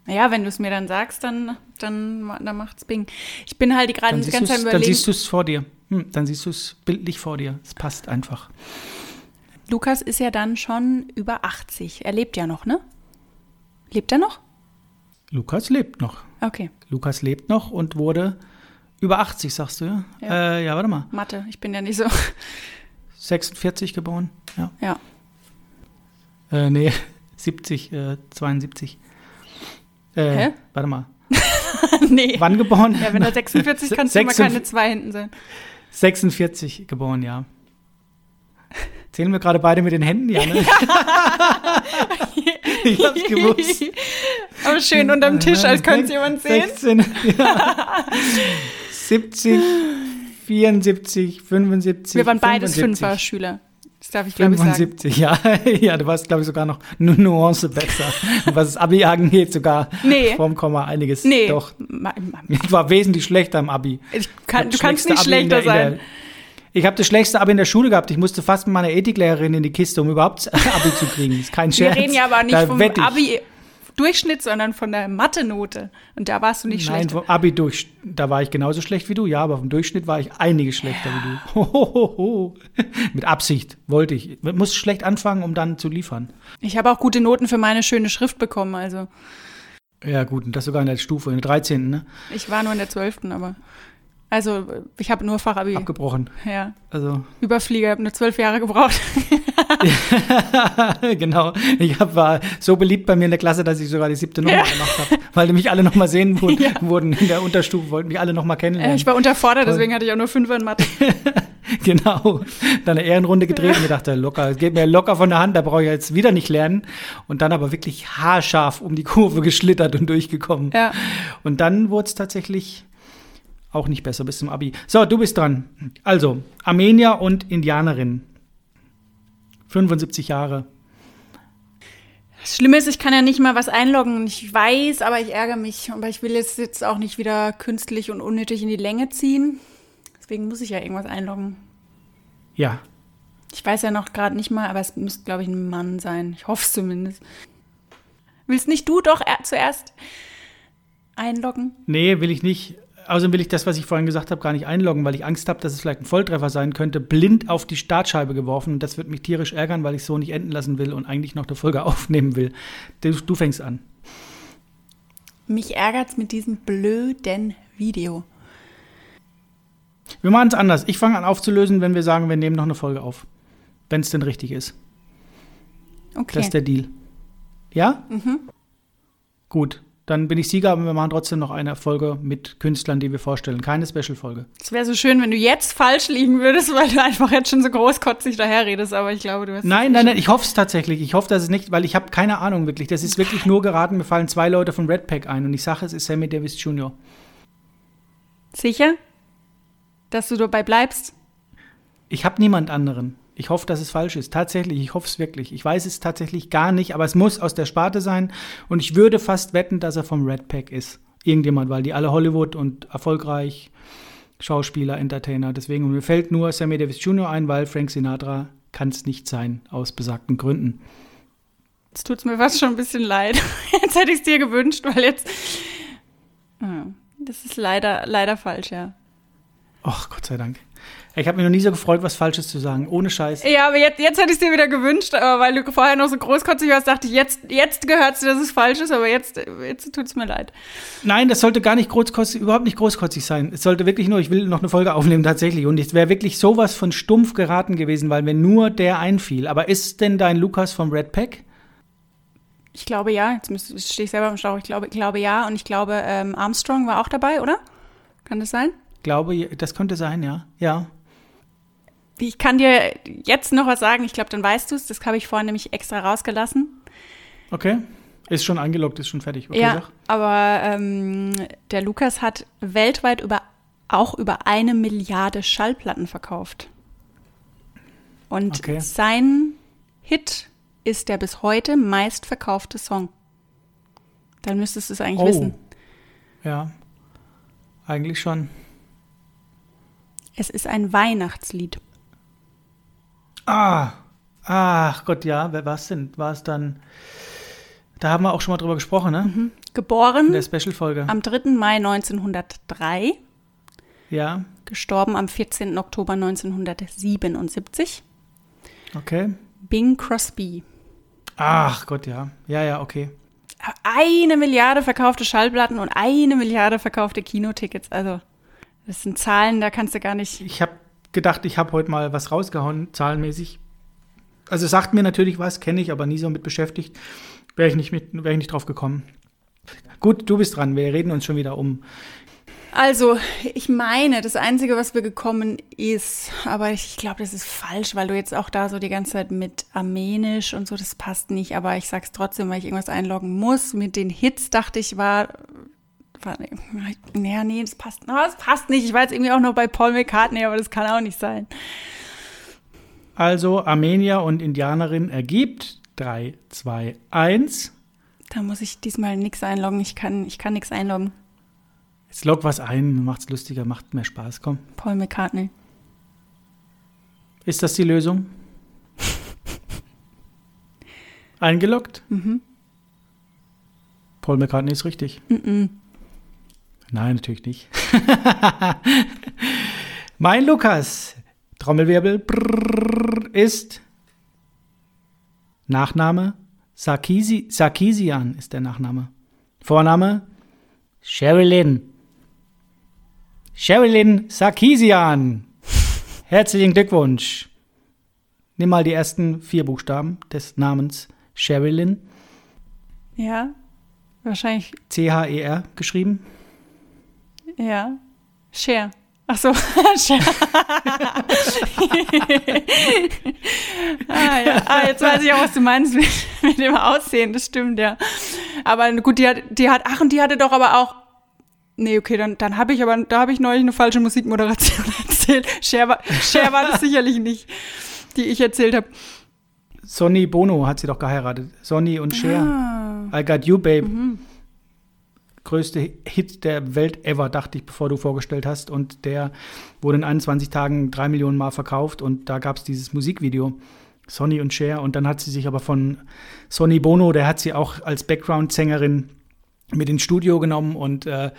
ja, wenn du es mir dann sagst, dann, dann, dann macht's Bing. Ich bin halt die gerade die ganze Zeit du's- dann überlegen. siehst du es vor dir. Hm, dann siehst du es bildlich vor dir. Es passt einfach. Lukas ist ja dann schon über 80. Er lebt ja noch, ne? Lebt er noch? Lukas lebt noch. Okay, Lukas lebt noch und wurde über 80, sagst du, ja? Ja. Äh, ja warte mal. Mathe. Ich bin ja nicht so. 46 geboren. Ja. Ja. Äh, nee, 70, äh, 72. Äh, Hä? Warte mal. nee. Wann geboren? Ja, wenn er 46 kannst du immer 46 keine zwei hinten sein. 46 geboren, ja. Zählen wir gerade beide mit den Händen, ja, ne? ich hab's gewusst. Aber schön unterm Tisch, als könnte es jemand sehen. 16, ja. 70, 74, 75. Wir waren beides 75, Fünfer-Schüler. Das darf ich, glaube ich, sagen. 75, ja. ja, du warst, glaube ich, sogar noch eine Nuance besser. Was das Abi angeht, sogar Nee. vom Komma einiges. Nee, Doch. Ich war wesentlich schlechter im Abi. kann, du kannst nicht Abi schlechter der- in sein. Ich habe das schlechteste Abi in der Schule gehabt. Ich musste fast mit meiner Ethiklehrerin in die Kiste, um überhaupt Abi zu kriegen. Ist kein Wir Scherz. reden ja aber nicht Da vom wette ich. Abi-Durchschnitt, sondern von der Mathe-Note. Und da warst du nicht Nein, schlecht. vom Abi durch. Da war ich genauso schlecht wie du, ja, aber vom Durchschnitt war ich einiges schlechter wie du. Hohoho. Mit Absicht wollte ich. Man muss schlecht anfangen, um dann zu liefern. Ich habe auch gute Noten für meine schöne Schrift bekommen. Also Ja, gut, und das sogar in der Stufe, in der 13. Ne? ich war nur in der 12., aber. Also ich habe nur Fachabi. Abgebrochen. Ja. Also, Überflieger, habe nur zwölf Jahre gebraucht. genau. Ich hab, war so beliebt bei mir in der Klasse, dass ich sogar die siebte Nummer Ja. gemacht habe. Weil mich alle nochmal sehen wurden, Ja. wurden in der Unterstufe, wollten mich alle nochmal Äh, kennenlernen. ich war unterfordert, deswegen hatte ich auch nur Fünfer in Mathe. Genau. Dann eine Ehrenrunde gedreht und mir dachte, locker, es geht mir locker von der Hand, da brauche ich jetzt wieder nicht lernen. Und dann aber wirklich haarscharf um die Kurve geschlittert und durchgekommen. Ja. Und dann wurde es tatsächlich auch nicht besser bis zum Abi. So, du bist dran. Also, Armenier und Indianerin. 75 Jahre. Das Schlimme ist, ich kann ja nicht mal was einloggen. Ich weiß, aber ich ärgere mich. Aber ich will es jetzt auch nicht wieder künstlich und unnötig in die Länge ziehen. Deswegen muss ich ja irgendwas einloggen. Ja. Ich weiß ja noch gerade nicht mal, aber es müsste, glaube ich, ein Mann sein. Ich hoffe es zumindest. Willst nicht du doch er- zuerst einloggen? Nee, will ich nicht. Außerdem will ich das, was ich vorhin gesagt habe, gar nicht einloggen, weil ich Angst habe, dass es vielleicht ein Volltreffer sein könnte. Blind auf die Startscheibe geworfen. Und das wird mich tierisch ärgern, weil ich so nicht enden lassen will und eigentlich noch eine Folge aufnehmen will. Du, du fängst an. Mich ärgert's mit diesem blöden Video. Wir machen es anders. Ich fange an aufzulösen, wenn wir sagen, wir nehmen noch eine Folge auf. Wenn es denn richtig ist. Okay. Das ist der Deal. Ja? Gut. Dann bin ich Sieger, aber wir machen trotzdem noch eine Folge mit Künstlern, die wir vorstellen. Keine Special-Folge. Es wäre so schön, wenn du jetzt falsch liegen würdest, weil du einfach jetzt schon so großkotzig daherredest, aber ich glaube, du hast. Nein, nein, nein, ich hoffe es tatsächlich. Ich hoffe, dass es nicht, weil ich habe keine Ahnung wirklich. Das ist wirklich nur geraten. Mir fallen zwei Leute von Red Pack ein und ich sage, es ist Sammy Davis Jr. Sicher? Dass du dabei bleibst? Ich habe niemand anderen. Ich hoffe, dass es falsch ist. Tatsächlich, ich hoffe es wirklich. Ich weiß es tatsächlich gar nicht, aber es muss aus der Sparte sein. Und ich würde fast wetten, dass er vom Red Pack ist. Irgendjemand, weil die alle Hollywood und erfolgreich Schauspieler, Entertainer. Deswegen mir fällt nur Sammy Davis Jr. ein, weil Frank Sinatra kann es nicht sein, aus besagten Gründen. Jetzt tut es mir fast schon ein bisschen leid. Jetzt hätte ich es dir gewünscht, weil jetzt. Das ist leider, leider falsch, ja. Ach, Gott sei Dank. Ich habe mich noch nie so gefreut, was Falsches zu sagen. Ohne Scheiß. Ja, aber jetzt, jetzt hätte ich es dir wieder gewünscht, aber weil du vorher noch so großkotzig warst, dachte ich, jetzt, jetzt gehört es dir, dass es falsch ist, aber jetzt, jetzt tut es mir leid. Nein, das sollte gar nicht großkotzig, überhaupt nicht großkotzig sein. Es sollte wirklich nur, ich will noch eine Folge aufnehmen tatsächlich. Und es wäre wirklich sowas von stumpf geraten gewesen, weil mir nur der einfiel. Aber ist denn dein Lukas vom Red Pack? Ich glaube ja. Jetzt stehe ich selber im Stauch. Ich glaube, ich glaube ja. Und ich glaube, ähm, Armstrong war auch dabei, oder? Kann das sein? Ich glaube, das könnte sein, ja. Ja. Ich kann dir jetzt noch was sagen. Ich glaube, dann weißt du es. Das habe ich vorhin nämlich extra rausgelassen. Okay. Ist schon eingeloggt, ist schon fertig. Okay, ja, sag. aber ähm, der Lukas hat weltweit über, auch über eine Milliarde Schallplatten verkauft. Und okay. sein Hit ist der bis heute meistverkaufte Song. Dann müsstest du es eigentlich oh. wissen. Ja, eigentlich schon. Es ist ein Weihnachtslied. Ah, ach Gott, ja, wer war es denn? War es dann, da haben wir auch schon mal drüber gesprochen, ne? Mhm. Geboren. In der Special-Folge. Am 3. Mai 1903. Ja. Gestorben am 14. Oktober 1977. Okay. Bing Crosby. Ach Gott, ja. Ja, ja, okay. Eine Milliarde verkaufte Schallplatten und eine Milliarde verkaufte Kinotickets. Also, das sind Zahlen, da kannst du gar nicht. Ich habe gedacht, ich habe heute mal was rausgehauen, zahlenmäßig. Also sagt mir natürlich was, kenne ich, aber nie so mit beschäftigt. Wäre ich, nicht wär ich nicht drauf gekommen. Gut, du bist dran. Wir reden uns schon wieder um. Also, ich meine, das Einzige, was wir gekommen ist, aber ich glaube, das ist falsch, weil du jetzt auch da so die ganze Zeit mit Armenisch und so, das passt nicht. Aber ich sag's trotzdem, weil ich irgendwas einloggen muss. Mit den Hits dachte ich, war ja, nee, das passt, no, das passt nicht. Ich war jetzt irgendwie auch noch bei Paul McCartney, aber das kann auch nicht sein. Also Armenier und Indianerin ergibt 3, 2, 1. Da muss ich diesmal nichts einloggen. Ich kann, ich kann nichts einloggen. Jetzt log was ein, macht's lustiger, macht mehr Spaß. Komm. Paul McCartney. Ist das die Lösung? Eingeloggt? Mhm. Paul McCartney ist richtig. Mhm. Nein, natürlich nicht. mein Lukas, Trommelwirbel, brrr, ist Nachname Sarkisi, Sarkisian ist der Nachname. Vorname Sherilyn. Sherilyn Sarkisian. Herzlichen Glückwunsch. Nimm mal die ersten vier Buchstaben des Namens Sherilyn. Ja, wahrscheinlich. C-H-E-R geschrieben. Ja. Share. Ach so, ah, ja. ah, jetzt weiß ich auch, was du meinst mit, mit dem Aussehen. Das stimmt, ja. Aber gut, die hat, die hat, ach, und die hatte doch aber auch Nee, okay, dann, dann habe ich aber, da habe ich neulich eine falsche Musikmoderation erzählt. Cher war, Cher war das sicherlich nicht, die ich erzählt habe. Sonny Bono hat sie doch geheiratet. Sonny und Cher. Ah. I Got You, Babe. Mhm größte Hit der Welt ever, dachte ich, bevor du vorgestellt hast. Und der wurde in 21 Tagen drei Millionen Mal verkauft. Und da gab es dieses Musikvideo, Sonny und Cher. Und dann hat sie sich aber von Sonny Bono, der hat sie auch als Background-Sängerin mit ins Studio genommen. Und äh,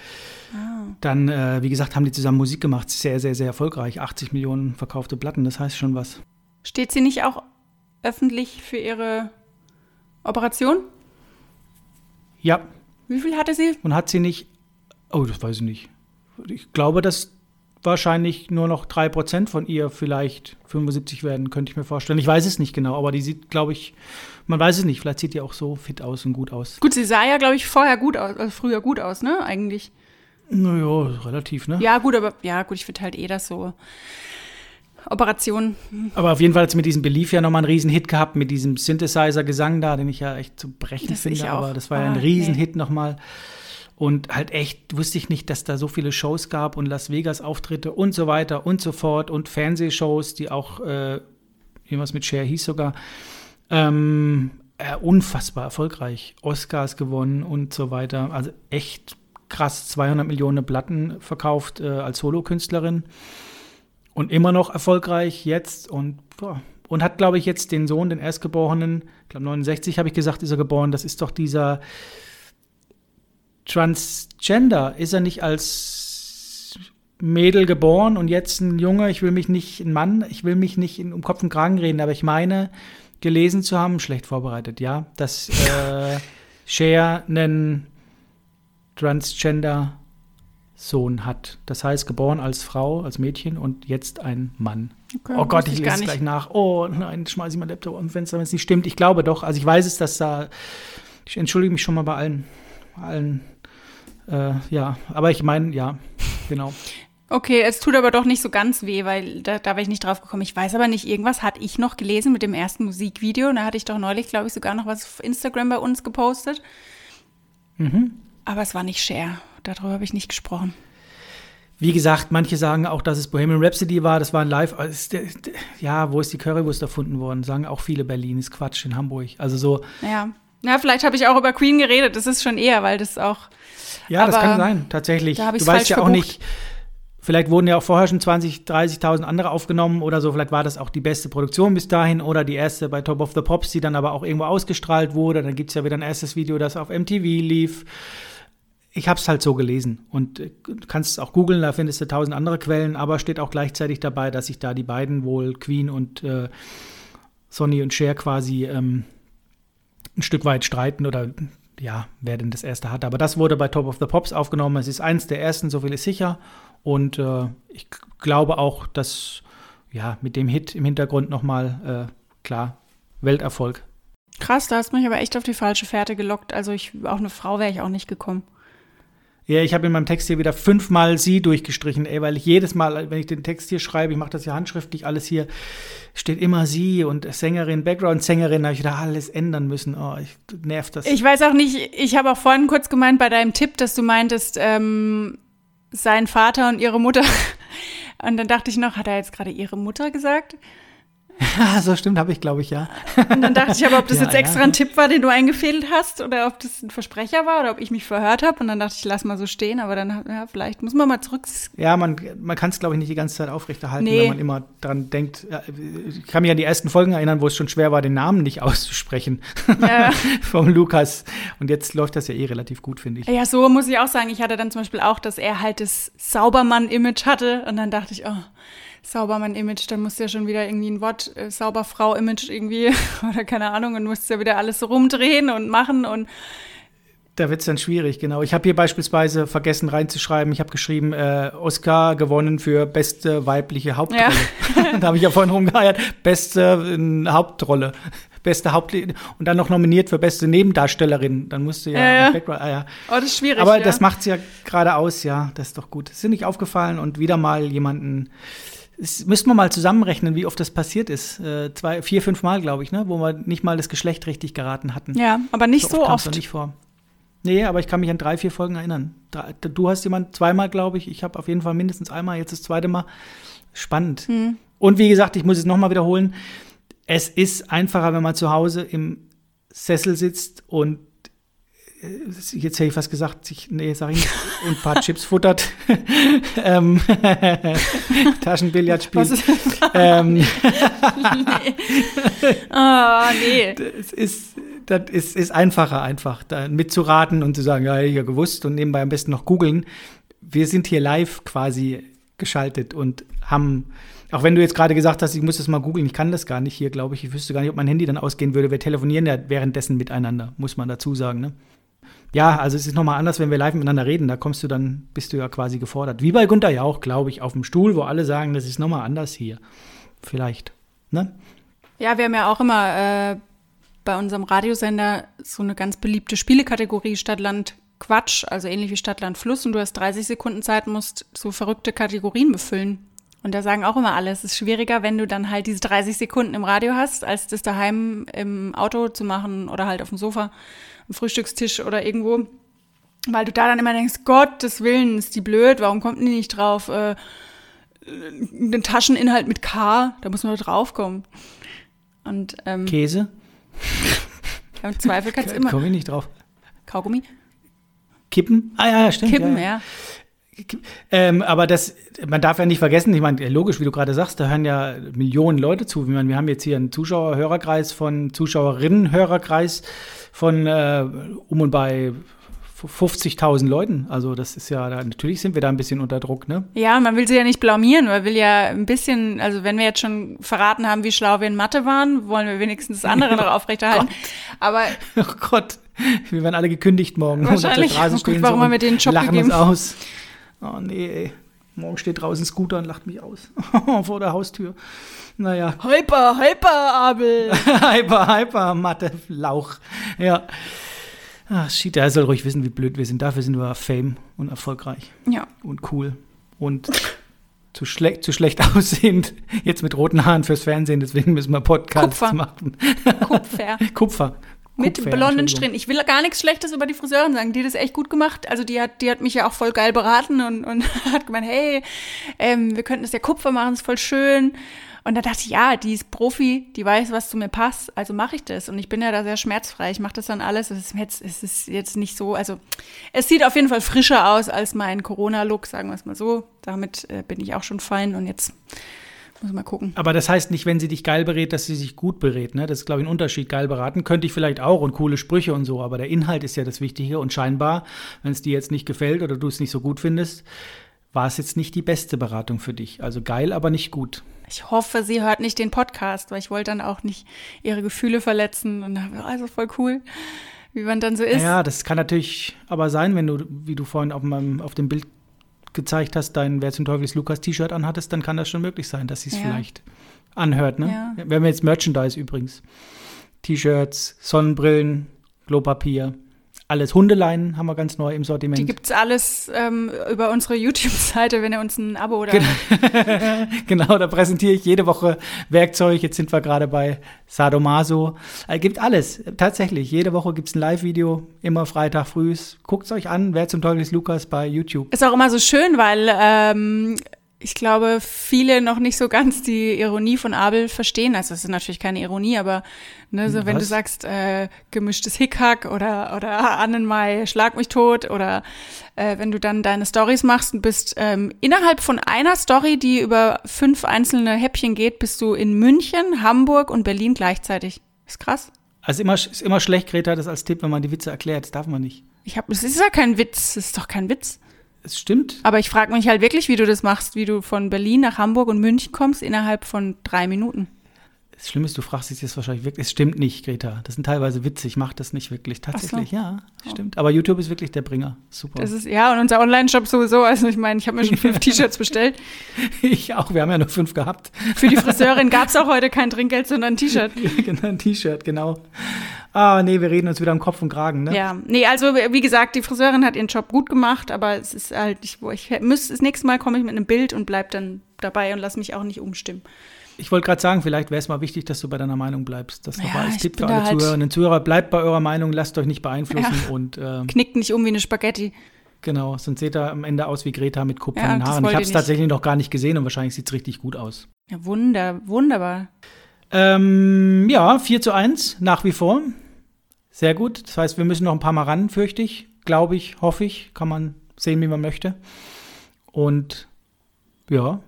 oh. dann, äh, wie gesagt, haben die zusammen Musik gemacht. Sehr, sehr, sehr erfolgreich. 80 Millionen verkaufte Platten, das heißt schon was. Steht sie nicht auch öffentlich für ihre Operation? Ja, wie viel hatte sie? Und hat sie nicht, oh, das weiß ich nicht. Ich glaube, dass wahrscheinlich nur noch 3% von ihr vielleicht 75 werden, könnte ich mir vorstellen. Ich weiß es nicht genau, aber die sieht, glaube ich, man weiß es nicht, vielleicht sieht die auch so fit aus und gut aus. Gut, sie sah ja, glaube ich, vorher gut aus, also früher gut aus, ne, eigentlich. Naja, relativ, ne? Ja, gut, aber ja, gut, ich finde halt eh das so. Operation. Aber auf jeden Fall hat sie mit diesem Belief ja nochmal einen Riesenhit gehabt, mit diesem Synthesizer-Gesang da, den ich ja echt zu brechen das finde. Aber das war ah, ja ein Riesenhit nee. nochmal. Und halt echt wusste ich nicht, dass da so viele Shows gab und Las Vegas-Auftritte und so weiter und so fort und Fernsehshows, die auch, äh, irgendwas mit Cher hieß sogar, ähm, äh, unfassbar erfolgreich. Oscars gewonnen und so weiter. Also echt krass 200 Millionen Platten verkauft äh, als Solokünstlerin und immer noch erfolgreich jetzt und boah, und hat, glaube ich, jetzt den Sohn, den Erstgeborenen, ich glaube 69 habe ich gesagt, ist er geboren. Das ist doch dieser Transgender. Ist er nicht als Mädel geboren und jetzt ein Junge? Ich will mich nicht, ein Mann, ich will mich nicht in, um Kopf und Kragen reden, aber ich meine, gelesen zu haben, schlecht vorbereitet, ja, dass äh, Cher einen Transgender Sohn hat. Das heißt, geboren als Frau, als Mädchen und jetzt ein Mann. Okay, oh Gott, ich lese es gleich nach. Oh nein, schmeiße ich mein Laptop Fenster, wenn es nicht stimmt. Ich glaube doch. Also ich weiß es, dass da. Ich entschuldige mich schon mal bei allen. allen äh, ja, aber ich meine, ja, genau. Okay, es tut aber doch nicht so ganz weh, weil da, da wäre ich nicht drauf gekommen. Ich weiß aber nicht, irgendwas hatte ich noch gelesen mit dem ersten Musikvideo. Da hatte ich doch neulich, glaube ich, sogar noch was auf Instagram bei uns gepostet. Mhm. Aber es war nicht Share. Darüber habe ich nicht gesprochen. Wie gesagt, manche sagen auch, dass es Bohemian Rhapsody war. Das war ein Live. Ja, wo ist die Currywurst erfunden worden? Sagen auch viele Berlin. Ist Quatsch in Hamburg. Also so. Ja. Ja, vielleicht habe ich auch über Queen geredet. Das ist schon eher, weil das auch. Ja, das kann sein, tatsächlich. Da du weißt ja verbucht. auch nicht. Vielleicht wurden ja auch vorher schon 20, 30.000 andere aufgenommen oder so. Vielleicht war das auch die beste Produktion bis dahin oder die erste bei Top of the Pops, die dann aber auch irgendwo ausgestrahlt wurde. Dann gibt es ja wieder ein erstes Video, das auf MTV lief ich habe es halt so gelesen und äh, kannst es auch googeln, da findest du tausend andere Quellen, aber steht auch gleichzeitig dabei, dass sich da die beiden wohl Queen und äh, Sonny und Cher quasi ähm, ein Stück weit streiten oder ja, wer denn das erste hat. Aber das wurde bei Top of the Pops aufgenommen. Es ist eins der ersten, so viel ist sicher. Und äh, ich glaube auch, dass ja mit dem Hit im Hintergrund nochmal äh, klar Welterfolg. Krass, da hast du mich aber echt auf die falsche Fährte gelockt. Also ich, auch eine Frau wäre ich auch nicht gekommen. Ja, ich habe in meinem Text hier wieder fünfmal sie durchgestrichen, ey, weil ich jedes Mal, wenn ich den Text hier schreibe, ich mache das ja handschriftlich, alles hier steht immer sie und Sängerin, Background-Sängerin, habe ich wieder alles ändern müssen. Oh, ich, nervt das. Ich weiß auch nicht, ich habe auch vorhin kurz gemeint bei deinem Tipp, dass du meintest, ähm, sein Vater und ihre Mutter. Und dann dachte ich noch, hat er jetzt gerade ihre Mutter gesagt? Ja, so stimmt, habe ich, glaube ich, ja. Und dann dachte ich aber, ob das ja, jetzt extra ja. ein Tipp war, den du eingefädelt hast, oder ob das ein Versprecher war, oder ob ich mich verhört habe. Und dann dachte ich, lass mal so stehen, aber dann, ja, vielleicht muss man mal zurück. Ja, man, man kann es, glaube ich, nicht die ganze Zeit aufrechterhalten, nee. wenn man immer dran denkt. Ich kann mich an die ersten Folgen erinnern, wo es schon schwer war, den Namen nicht auszusprechen. Ja. Vom Lukas. Und jetzt läuft das ja eh relativ gut, finde ich. Ja, so muss ich auch sagen. Ich hatte dann zum Beispiel auch, dass er halt das Saubermann-Image hatte. Und dann dachte ich, oh Saubermann-Image, dann musst du ja schon wieder irgendwie ein Wort, äh, Sauberfrau-Image irgendwie, oder keine Ahnung, und musst ja wieder alles so rumdrehen und machen und da wird es dann schwierig, genau. Ich habe hier beispielsweise vergessen reinzuschreiben, ich habe geschrieben, äh, Oscar gewonnen für beste weibliche Hauptrolle. Ja. da habe ich ja vorhin rumgeheiert, beste äh, Hauptrolle. Beste Haupt und dann noch nominiert für beste Nebendarstellerin. Dann musst du ja, ja, ja. Ah, ja. Oh, das ist schwierig. Aber ja. das macht's ja gerade aus, ja. Das ist doch gut. Das ist nicht aufgefallen und wieder mal jemanden es müssten wir mal zusammenrechnen, wie oft das passiert ist. Äh, zwei, vier, fünf Mal, glaube ich, ne? wo wir nicht mal das Geschlecht richtig geraten hatten. Ja, aber nicht so, so oft. nicht vor. Nee, aber ich kann mich an drei, vier Folgen erinnern. Du hast jemand zweimal, glaube ich. Ich habe auf jeden Fall mindestens einmal, jetzt das zweite Mal. Spannend. Hm. Und wie gesagt, ich muss es nochmal wiederholen. Es ist einfacher, wenn man zu Hause im Sessel sitzt und jetzt hätte ich fast gesagt, sich, nee, sag ich nicht, ein paar Chips futtert, ähm, Taschenbillard spielt. ähm, nee. Oh, nee. Das ist, das ist, ist einfacher, einfach da mitzuraten und zu sagen, ja, ich ja gewusst und nebenbei am besten noch googeln. Wir sind hier live quasi geschaltet und haben auch wenn du jetzt gerade gesagt hast, ich muss das mal googeln, ich kann das gar nicht hier, glaube ich. Ich wüsste gar nicht, ob mein Handy dann ausgehen würde. Wir telefonieren ja währenddessen miteinander, muss man dazu sagen. Ne? Ja, also es ist nochmal anders, wenn wir live miteinander reden. Da kommst du dann, bist du ja quasi gefordert. Wie bei Gunter ja auch, glaube ich, auf dem Stuhl, wo alle sagen, das ist nochmal anders hier. Vielleicht. Ne? Ja, wir haben ja auch immer äh, bei unserem Radiosender so eine ganz beliebte Spielekategorie Stadtland Quatsch, also ähnlich wie Stadtland Fluss. Und du hast 30 Sekunden Zeit, musst so verrückte Kategorien befüllen. Und da sagen auch immer alle, es ist schwieriger, wenn du dann halt diese 30 Sekunden im Radio hast, als das daheim im Auto zu machen oder halt auf dem Sofa am Frühstückstisch oder irgendwo. Weil du da dann immer denkst, Gottes Willen, ist die blöd, warum kommt die nicht drauf? Äh, den Tascheninhalt mit K, da muss man draufkommen. Und, ähm, Käse? Im Zweifel kannst du immer. Komme ich nicht drauf. Kaugummi? Kippen. Ah ja, stimmt. Kippen, ja. ja. Ähm, aber das, man darf ja nicht vergessen, ich meine, logisch, wie du gerade sagst, da hören ja Millionen Leute zu. Ich meine, wir haben jetzt hier einen Zuschauerhörerkreis von Zuschauerinnenhörerkreis von äh, um und bei 50.000 Leuten. Also das ist ja, da, natürlich sind wir da ein bisschen unter Druck, ne? Ja, man will sie ja nicht blamieren, man will ja ein bisschen, also wenn wir jetzt schon verraten haben, wie schlau wir in Mathe waren, wollen wir wenigstens das andere noch aufrechterhalten. Aber Oh Gott, wir werden alle gekündigt morgen. Und auf der Wahrscheinlich. Straße Oh Gott, stehen warum haben wir einen Job lachen gegeben? uns aus. Oh nee, ey. Morgen steht draußen Scooter und lacht mich aus. Vor der Haustür. Naja. Hyper, Hyper, Abel. hyper, hyper, Mathe, Lauch. Ja. Ach, shit, er soll ruhig wissen, wie blöd wir sind. Dafür sind wir Fame und erfolgreich Ja. und cool und zu, schle zu schlecht aussehend. Jetzt mit roten Haaren fürs Fernsehen, deswegen müssen wir Podcasts Kupfer. machen. Kupfer. Kupfer. Mit Kupfer, blonden. Strähnen. Ich will gar nichts Schlechtes über die Friseurin sagen. Die hat das echt gut gemacht. Also die hat, die hat mich ja auch voll geil beraten und, und hat gemeint, hey, ähm, wir könnten das ja Kupfer machen, ist voll schön. Und da dachte ich, ja, die ist Profi, die weiß, was zu mir passt, also mache ich das. Und ich bin ja da sehr schmerzfrei. Ich mache das dann alles. Es ist jetzt, es ist jetzt nicht so, also es sieht auf jeden Fall frischer aus als mein Corona-Look, sagen wir es mal so. Damit äh, bin ich auch schon fein und jetzt muss mal gucken. Aber das heißt nicht, wenn sie dich geil berät, dass sie sich gut berät. Ne? Das ist, glaube ich, ein Unterschied. Geil beraten könnte ich vielleicht auch und coole Sprüche und so, aber der Inhalt ist ja das Wichtige. Und scheinbar, wenn es dir jetzt nicht gefällt oder du es nicht so gut findest, war es jetzt nicht die beste Beratung für dich. Also geil, aber nicht gut. Ich hoffe, sie hört nicht den Podcast, weil ich wollte dann auch nicht ihre Gefühle verletzen. Und dann, also voll cool, wie man dann so ist. Ja, das kann natürlich aber sein, wenn du, wie du vorhin auf, meinem, auf dem Bild gezeigt hast, dein Wer zum Teufel ist Lukas T-Shirt anhattest, dann kann das schon möglich sein, dass sie es Ja. vielleicht anhört. Ne? Ja. Wir haben jetzt Merchandise übrigens. T-Shirts, Sonnenbrillen, Klopapier, alles. Hundeleinen haben wir ganz neu im Sortiment. Die gibt's alles ähm, über unsere YouTube-Seite, wenn ihr uns ein Abo oder genau, da präsentiere ich jede Woche Werkzeug. Jetzt sind wir gerade bei Sadomaso. Es gibt alles, tatsächlich. Jede Woche gibt es ein Live-Video, immer Freitag früh. Guckt es euch an, wer zum Teufel ist Lukas bei YouTube. ist auch immer so schön, weil ähm, ich glaube, viele noch nicht so ganz die Ironie von Abel verstehen. Also es ist natürlich keine Ironie, aber ne, so wenn du Was? sagst, äh, gemischtes Hickhack oder oder Annenmai, schlag mich tot oder äh, wenn du dann deine Stories machst und bist ähm, innerhalb von einer Story, die über fünf einzelne Häppchen geht, bist du in München, Hamburg und Berlin gleichzeitig. Ist krass. Also immer, ist immer schlecht, Greta, das als Tipp, wenn man die Witze erklärt. Das darf man nicht. Ich habe, es ist ja kein Witz, es ist doch kein Witz. Es stimmt. Aber ich frage mich halt wirklich, wie du das machst, wie du von Berlin nach Hamburg und München kommst innerhalb von drei Minuten. Das Schlimme ist, du fragst dich jetzt wahrscheinlich wirklich. Es stimmt nicht, Greta. Das sind teilweise Witze. Ich mache das nicht wirklich. Tatsächlich, ja. Stimmt. Aber YouTube ist wirklich der Bringer. Super. Das ist, ja, und unser Online-Shop sowieso. Also ich meine, ich habe mir schon fünf T-Shirts bestellt. ich auch. Wir haben ja nur fünf gehabt. Für die Friseurin gab es auch heute kein Trinkgeld, sondern ein T-Shirt. genau, ein T-Shirt, genau. Ah, nee, wir reden uns wieder am Kopf und Kragen, ne? Ja, nee, also wie gesagt, die Friseurin hat ihren Job gut gemacht, aber es ist halt, ich, ich müsste, das nächste Mal komme ich mit einem Bild und bleib dann dabei und lass mich auch nicht umstimmen. Ich wollte gerade sagen, vielleicht wäre es mal wichtig, dass du bei deiner Meinung bleibst. Das Ja, nochmal als ich Tipp für alle halt- Zuhörerinnen und Zuhörer. Bleibt bei eurer Meinung, lasst euch nicht beeinflussen Ja. und ähm, Knickt nicht um wie eine Spaghetti. genau, sonst seht ihr am Ende aus wie Greta mit Ja, kupfernen das Haaren. Ich habe es tatsächlich noch gar nicht gesehen und wahrscheinlich sieht es richtig gut aus. Ja, wunder, wunderbar. Ähm, ja, 4 zu 1 nach wie vor. Sehr gut. Das heißt, wir müssen noch ein paar Mal ran, fürchte ich. Glaube ich, hoffe ich. Kann man sehen, wie man möchte. Und ja,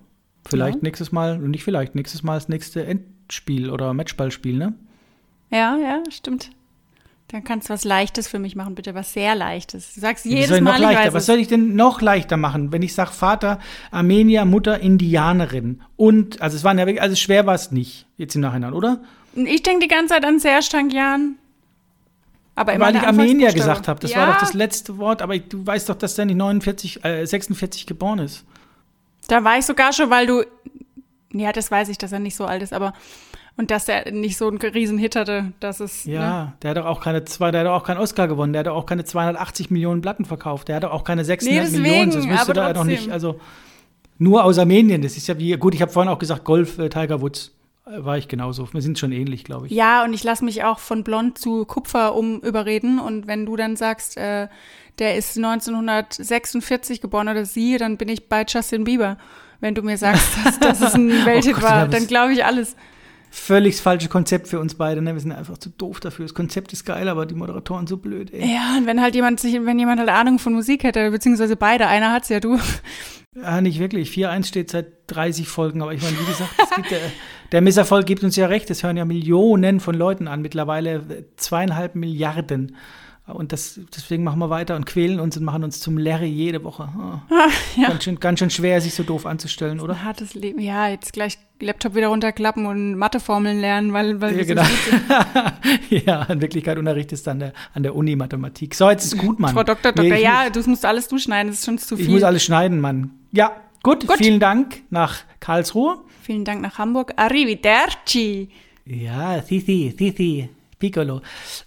vielleicht Ja. nächstes Mal, und nicht vielleicht, nächstes Mal das nächste Endspiel oder Matchballspiel, ne? Ja, ja, stimmt. Dann kannst du was Leichtes für mich machen, bitte, was sehr Leichtes. Du sagst jedes soll noch Mal, ich leichter? Was soll ich denn noch leichter machen, wenn ich sage Vater Armenier, Mutter Indianerin und also es waren ja wirklich, also schwer war es nicht jetzt im Nachhinein, oder? Ich denke die ganze Zeit an Serge Tankian. Aber Weil ich Armenier gesagt habe, das ja, war doch das letzte Wort, aber du weißt doch, dass der nicht 49, äh, 46 geboren ist. Da war ich sogar schon, weil du. Ja, das weiß ich, dass er nicht so alt ist, aber. Und dass er nicht so einen riesen Hit hatte, dass es. Ja, Ne? der hat doch auch keine zwei, der hat auch keinen Oscar gewonnen, der hat doch auch keine 280 Millionen Platten verkauft, der hat auch keine 600 deswegen, Millionen, das müsste da doch nicht, also nur aus Armenien, das ist ja wie, gut, ich habe vorhin auch gesagt, Golf, äh, Tiger Woods, war ich genauso, wir sind schon ähnlich, glaube ich. Ja, und ich lasse mich auch von blond zu Kupfer um überreden. Und wenn du dann sagst, äh, der ist 1946 geboren oder sie, dann bin ich bei Justin Bieber. Wenn du mir sagst, dass, dass es ein Welthit Gott, war, dann glaube ich alles. Völlig falsche Konzept für uns beide. Ne? Wir sind einfach zu doof dafür. Das Konzept ist geil, aber die Moderatoren so blöd. Ey. Ja, und wenn halt jemand sich, wenn jemand halt Ahnung von Musik hätte, beziehungsweise beide, einer hat's ja du. Ja, nicht wirklich. 4-1 steht seit 30 Folgen, aber ich meine, wie gesagt, gibt, der, der Misserfolg gibt uns ja recht. Es hören ja Millionen von Leuten an, mittlerweile zweieinhalb Milliarden. Und das, deswegen machen wir weiter und quälen uns und machen uns zum Larry jede Woche. Oh. ja. ganz, schön, ganz schön schwer, sich so doof anzustellen, oder? Hartes Leben. Ja, jetzt gleich Laptop wieder runterklappen und Matheformeln lernen, weil, weil ja, genau. so ja, in Wirklichkeit Unterricht ist dann der, an der Uni Mathematik. So, jetzt ist gut, Mann. Frau Doktor, Doktor, nee, ja, du musst alles durchschneiden, das ist schon zu viel. Ich muss alles schneiden, Mann. Ja, gut, gut. vielen Dank nach Karlsruhe. Vielen Dank nach Hamburg. Arrivederci. Ja, Sisi, Sisi, Piccolo.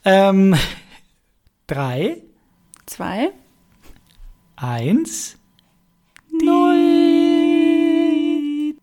Ähm, Drei. Zwei. Eins. Die. Null.